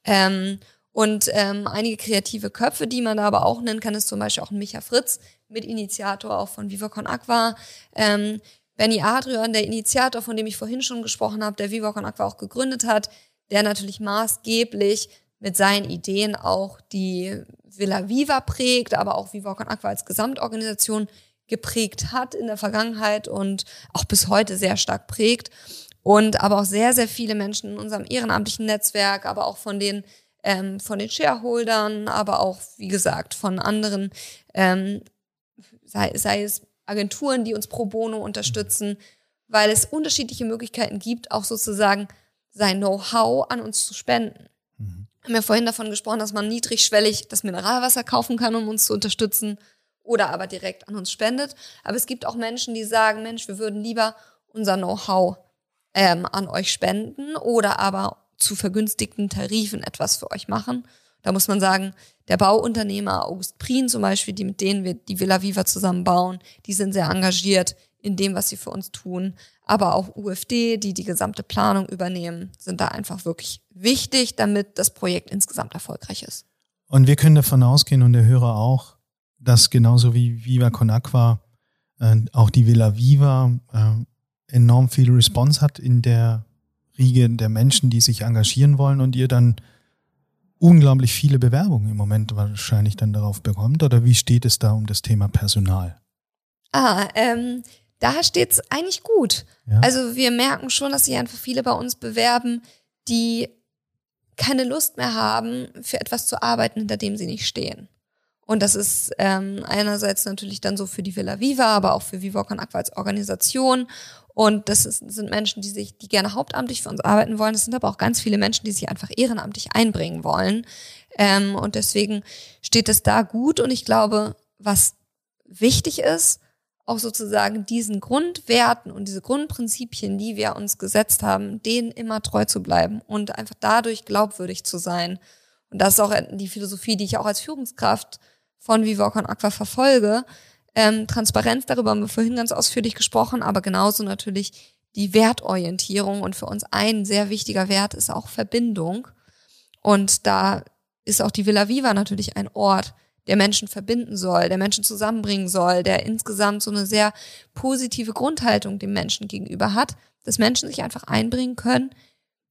Ähm, und ähm, einige kreative Köpfe, die man da aber auch nennen kann, ist zum Beispiel auch ein Micha Fritz, Mitinitiator auch von Viva Con Aqua. Ähm, Benny Adrian, der Initiator, von dem ich vorhin schon gesprochen habe, der Viva Con Aqua auch gegründet hat, der natürlich maßgeblich mit seinen Ideen auch die Villa Viva prägt, aber auch Viva Con Aqua als Gesamtorganisation geprägt hat in der Vergangenheit und auch bis heute sehr stark prägt. Und aber auch sehr, sehr viele Menschen in unserem ehrenamtlichen Netzwerk, aber auch von den, ähm, von den Shareholdern, aber auch, wie gesagt, von anderen, ähm, sei, sei es Agenturen, die uns pro bono unterstützen, weil es unterschiedliche Möglichkeiten gibt, auch sozusagen sein Know-how an uns zu spenden. Wir haben ja vorhin davon gesprochen, dass man niedrigschwellig das Mineralwasser kaufen kann, um uns zu unterstützen oder aber direkt an uns spendet. Aber es gibt auch Menschen, die sagen, Mensch, wir würden lieber unser Know-how ähm, an euch spenden oder aber zu vergünstigten Tarifen etwas für euch machen. Da muss man sagen, der Bauunternehmer August Prien zum Beispiel, die mit denen wir die Villa Viva zusammen bauen, die sind sehr engagiert in dem, was sie für uns tun. Aber auch UFD, die die gesamte Planung übernehmen, sind da einfach wirklich wichtig, damit das Projekt insgesamt erfolgreich ist. Und wir können davon ausgehen und der Hörer auch, dass genauso wie Viva Con Aqua äh, auch die Villa Viva äh, enorm viel Response hat in der Riege der Menschen, die sich engagieren wollen und ihr dann unglaublich viele Bewerbungen im Moment wahrscheinlich dann darauf bekommt? Oder wie steht es da um das Thema Personal? Ah, ähm, da steht's eigentlich gut. Ja? Also wir merken schon, dass sich einfach viele bei uns bewerben, die keine Lust mehr haben, für etwas zu arbeiten, hinter dem sie nicht stehen. Und das ist ähm, einerseits natürlich dann so für die Villa Viva, aber auch für Viva Con Aqua als Organisation. Und das ist, sind Menschen, die sich, die gerne hauptamtlich für uns arbeiten wollen. Das sind aber auch ganz viele Menschen, die sich einfach ehrenamtlich einbringen wollen. Ähm, und deswegen steht es da gut. Und ich glaube, was wichtig ist, auch sozusagen diesen Grundwerten und diese Grundprinzipien, die wir uns gesetzt haben, denen immer treu zu bleiben und einfach dadurch glaubwürdig zu sein. Und das ist auch die Philosophie, die ich auch als Führungskraft von Viva Con Aqua verfolge. Ähm, Transparenz, darüber haben wir vorhin ganz ausführlich gesprochen, aber genauso natürlich die Wertorientierung. Und für uns ein sehr wichtiger Wert ist auch Verbindung. Und da ist auch die Villa Viva natürlich ein Ort, der Menschen verbinden soll, der Menschen zusammenbringen soll, der insgesamt so eine sehr positive Grundhaltung dem Menschen gegenüber hat, dass Menschen sich einfach einbringen können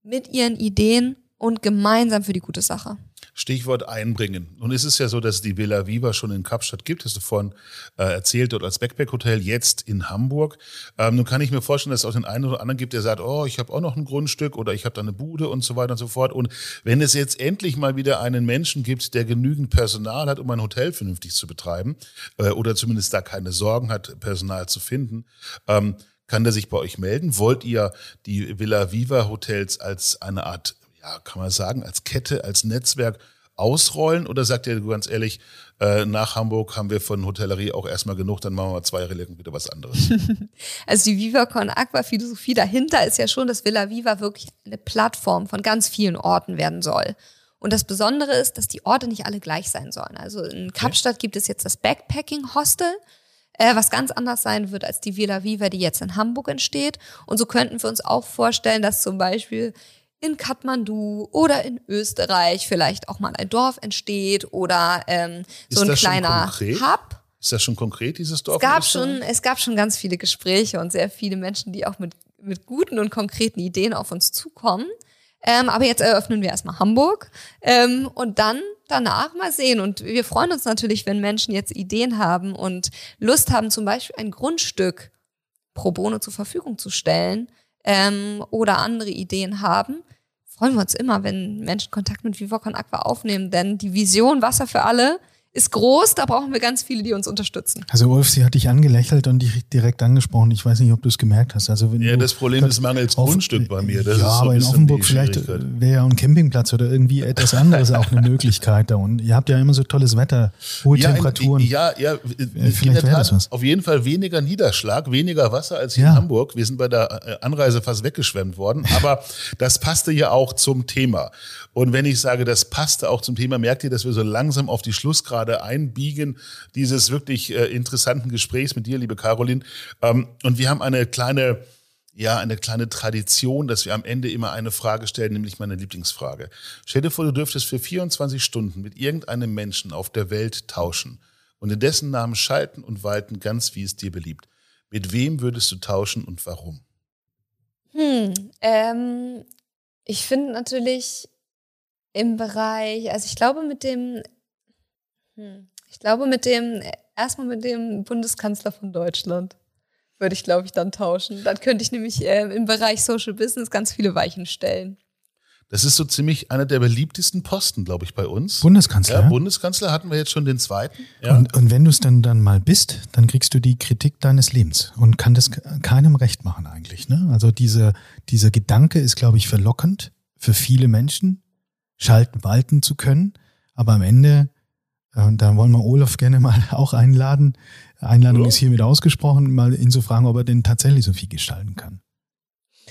mit ihren Ideen und gemeinsam für die gute Sache. Stichwort einbringen. Nun ist es ja so, dass es die Villa Viva schon in Kapstadt gibt, hast du vorhin äh, erzählt, dort als Backpack-Hotel, jetzt in Hamburg. Ähm, nun kann ich mir vorstellen, dass es auch den einen oder anderen gibt, der sagt, oh, ich habe auch noch ein Grundstück oder ich habe da eine Bude und so weiter und so fort. Und wenn es jetzt endlich mal wieder einen Menschen gibt, der genügend Personal hat, um ein Hotel vernünftig zu betreiben äh, oder zumindest da keine Sorgen hat, Personal zu finden, ähm, kann der sich bei euch melden? Wollt ihr die Villa Viva Hotels als eine Art ja, kann man sagen, als Kette, als Netzwerk ausrollen? Oder sagt ihr ganz ehrlich, äh, nach Hamburg haben wir von Hotellerie auch erstmal genug, dann machen wir zwei lang wieder was anderes? Also die Viva Con Aqua Philosophie dahinter ist ja schon, dass Villa Viva wirklich eine Plattform von ganz vielen Orten werden soll. Und das Besondere ist, dass die Orte nicht alle gleich sein sollen. Also in Kapstadt gibt es jetzt das Backpacking Hostel, äh, was ganz anders sein wird als die Villa Viva, die jetzt in Hamburg entsteht. Und so könnten wir uns auch vorstellen, dass zum Beispiel in Kathmandu oder in Österreich vielleicht auch mal ein Dorf entsteht oder ähm, so ein kleiner Hub. Ist das schon konkret, dieses Dorf? Es gab, schon, es gab schon ganz viele Gespräche und sehr viele Menschen, die auch mit, mit guten und konkreten Ideen auf uns zukommen. Ähm, aber jetzt eröffnen wir erstmal Hamburg ähm, und dann danach mal sehen. Und wir freuen uns natürlich, wenn Menschen jetzt Ideen haben und Lust haben, zum Beispiel ein Grundstück pro bono zur Verfügung zu stellen ähm, oder andere Ideen haben. Freuen wir uns immer, wenn Menschen Kontakt mit Vivocon Aqua aufnehmen, denn die Vision Wasser für alle ist groß, da brauchen wir ganz viele, die uns unterstützen. Also Ulf, sie hat dich angelächelt und dich direkt angesprochen. Ich weiß nicht, ob du es gemerkt hast. Also wenn ja, das Problem ist mangels Grundstück bei mir. Das ja, so aber in Offenburg vielleicht wäre ja ein Campingplatz oder irgendwie etwas anderes auch eine Möglichkeit da. Und ihr habt ja immer so tolles Wetter, hohe ja, Temperaturen. In, ja, ja, vielleicht wäre das was. Auf jeden Fall weniger Niederschlag, weniger Wasser als hier ja. in Hamburg. Wir sind bei der äh, Anreise fast weggeschwemmt worden. Aber das passte ja auch zum Thema. Und wenn ich sage, das passte auch zum Thema, merkt ihr, dass wir so langsam auf die Schlussgrade einbiegen dieses wirklich äh, interessanten Gesprächs mit dir, liebe Caroline. Ähm, und wir haben eine kleine, ja, eine kleine Tradition, dass wir am Ende immer eine Frage stellen, nämlich meine Lieblingsfrage. Stell dir vor, du dürftest für 24 Stunden mit irgendeinem Menschen auf der Welt tauschen und in dessen Namen schalten und walten, ganz wie es dir beliebt. Mit wem würdest du tauschen und warum? Hm, ähm, ich finde natürlich im Bereich, also ich glaube mit dem, hm, ich glaube mit dem, erstmal mit dem Bundeskanzler von Deutschland würde ich, glaube ich, dann tauschen. Dann könnte ich nämlich äh, im Bereich Social Business ganz viele Weichen stellen. Das ist so ziemlich einer der beliebtesten Posten, glaube ich, bei uns. Bundeskanzler. Ja, Bundeskanzler hatten wir jetzt schon den zweiten. Ja. Und, und wenn du es dann, dann mal bist, dann kriegst du die Kritik deines Lebens und kann das keinem recht machen eigentlich. Ne? Also diese, dieser Gedanke ist, glaube ich, verlockend für viele Menschen schalten, walten zu können. Aber am Ende, äh, da wollen wir Olaf gerne mal auch einladen. Einladung ja. ist hiermit ausgesprochen, mal ihn zu fragen, ob er denn tatsächlich so viel gestalten kann.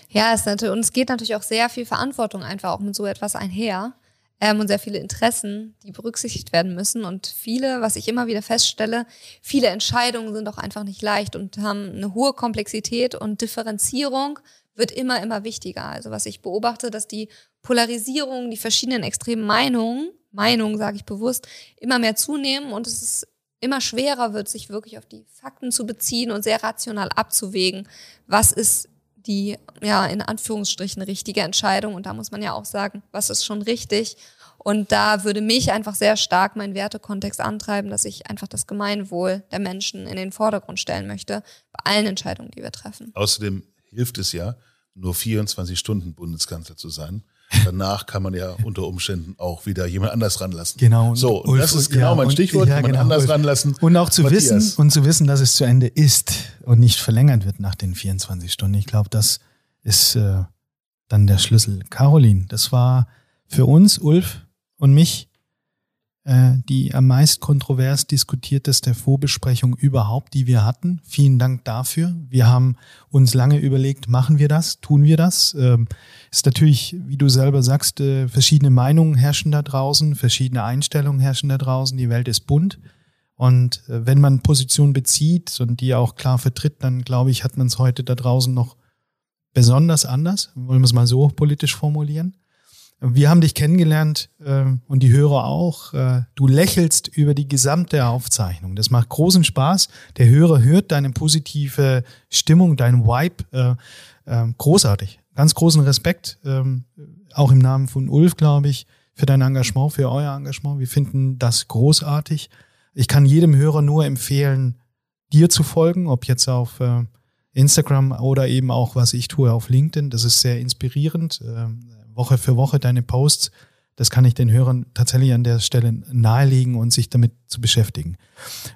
Ja, es natürlich, und es geht natürlich auch sehr viel Verantwortung einfach auch mit so etwas einher. Ähm, und sehr viele Interessen, die berücksichtigt werden müssen. Und viele, was ich immer wieder feststelle, viele Entscheidungen sind auch einfach nicht leicht und haben eine hohe Komplexität und Differenzierung wird immer, immer wichtiger. Also was ich beobachte, dass die Polarisierung, die verschiedenen extremen Meinungen, Meinungen sage ich bewusst, immer mehr zunehmen und es ist immer schwerer wird, sich wirklich auf die Fakten zu beziehen und sehr rational abzuwägen, was ist die, ja, in Anführungsstrichen richtige Entscheidung. Und da muss man ja auch sagen, was ist schon richtig. Und da würde mich einfach sehr stark mein Wertekontext antreiben, dass ich einfach das Gemeinwohl der Menschen in den Vordergrund stellen möchte, bei allen Entscheidungen, die wir treffen. Außerdem hilft es ja, nur 24 Stunden Bundeskanzler zu sein. Danach kann man ja unter Umständen auch wieder jemand anders ranlassen. Genau. So, und das ist genau ja, mein Stichwort, ja, jemand genau, anders ranlassen. Und auch zu Matthias. wissen und zu wissen, dass es zu Ende ist und nicht verlängert wird nach den 24 Stunden. Ich glaube, das ist äh, dann der Schlüssel. Caroline, das war für uns, Ulf und mich, die am meist kontrovers diskutierteste Vorbesprechung überhaupt, die wir hatten. Vielen Dank dafür. Wir haben uns lange überlegt, machen wir das, tun wir das? Ähm, ist natürlich, wie du selber sagst, äh, verschiedene Meinungen herrschen da draußen, verschiedene Einstellungen herrschen da draußen. Die Welt ist bunt. Und äh, wenn man Position bezieht und die auch klar vertritt, dann glaube ich, hat man es heute da draußen noch besonders anders. Wollen wir es mal so politisch formulieren? Wir haben dich kennengelernt äh, und die Hörer auch. Äh, du lächelst über die gesamte Aufzeichnung. Das macht großen Spaß. Der Hörer hört deine positive Stimmung, deinen Vibe. Äh, äh, großartig. Ganz großen Respekt, ähm, auch im Namen von Ulf, glaube ich, für dein Engagement, für euer Engagement. Wir finden das großartig. Ich kann jedem Hörer nur empfehlen, dir zu folgen, ob jetzt auf äh, Instagram oder eben auch, was ich tue, auf LinkedIn. Das ist sehr inspirierend. Woche für Woche deine Posts. Das kann ich den Hörern tatsächlich an der Stelle nahelegen und sich damit zu beschäftigen.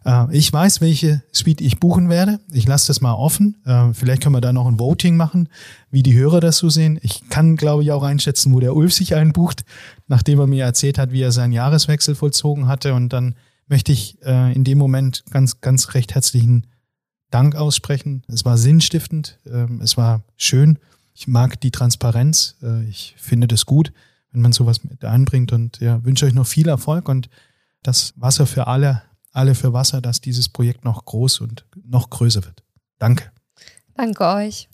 Äh, ich weiß, welche Suite ich buchen werde. Ich lasse das mal offen. Äh, vielleicht können wir da noch ein Voting machen, wie die Hörer das so sehen. Ich kann, glaube ich, auch einschätzen, wo der Ulf sich einbucht, nachdem er mir erzählt hat, wie er seinen Jahreswechsel vollzogen hatte. Und dann möchte ich äh, in dem Moment ganz, ganz recht herzlichen Dank aussprechen. Es war sinnstiftend, ähm, es war schön. Ich mag die Transparenz. Äh, ich finde das gut, wenn man sowas mit einbringt. Und ja, wünsche euch noch viel Erfolg und das Wasser für alle, alle für Wasser, dass dieses Projekt noch groß und noch größer wird. Danke. Danke euch.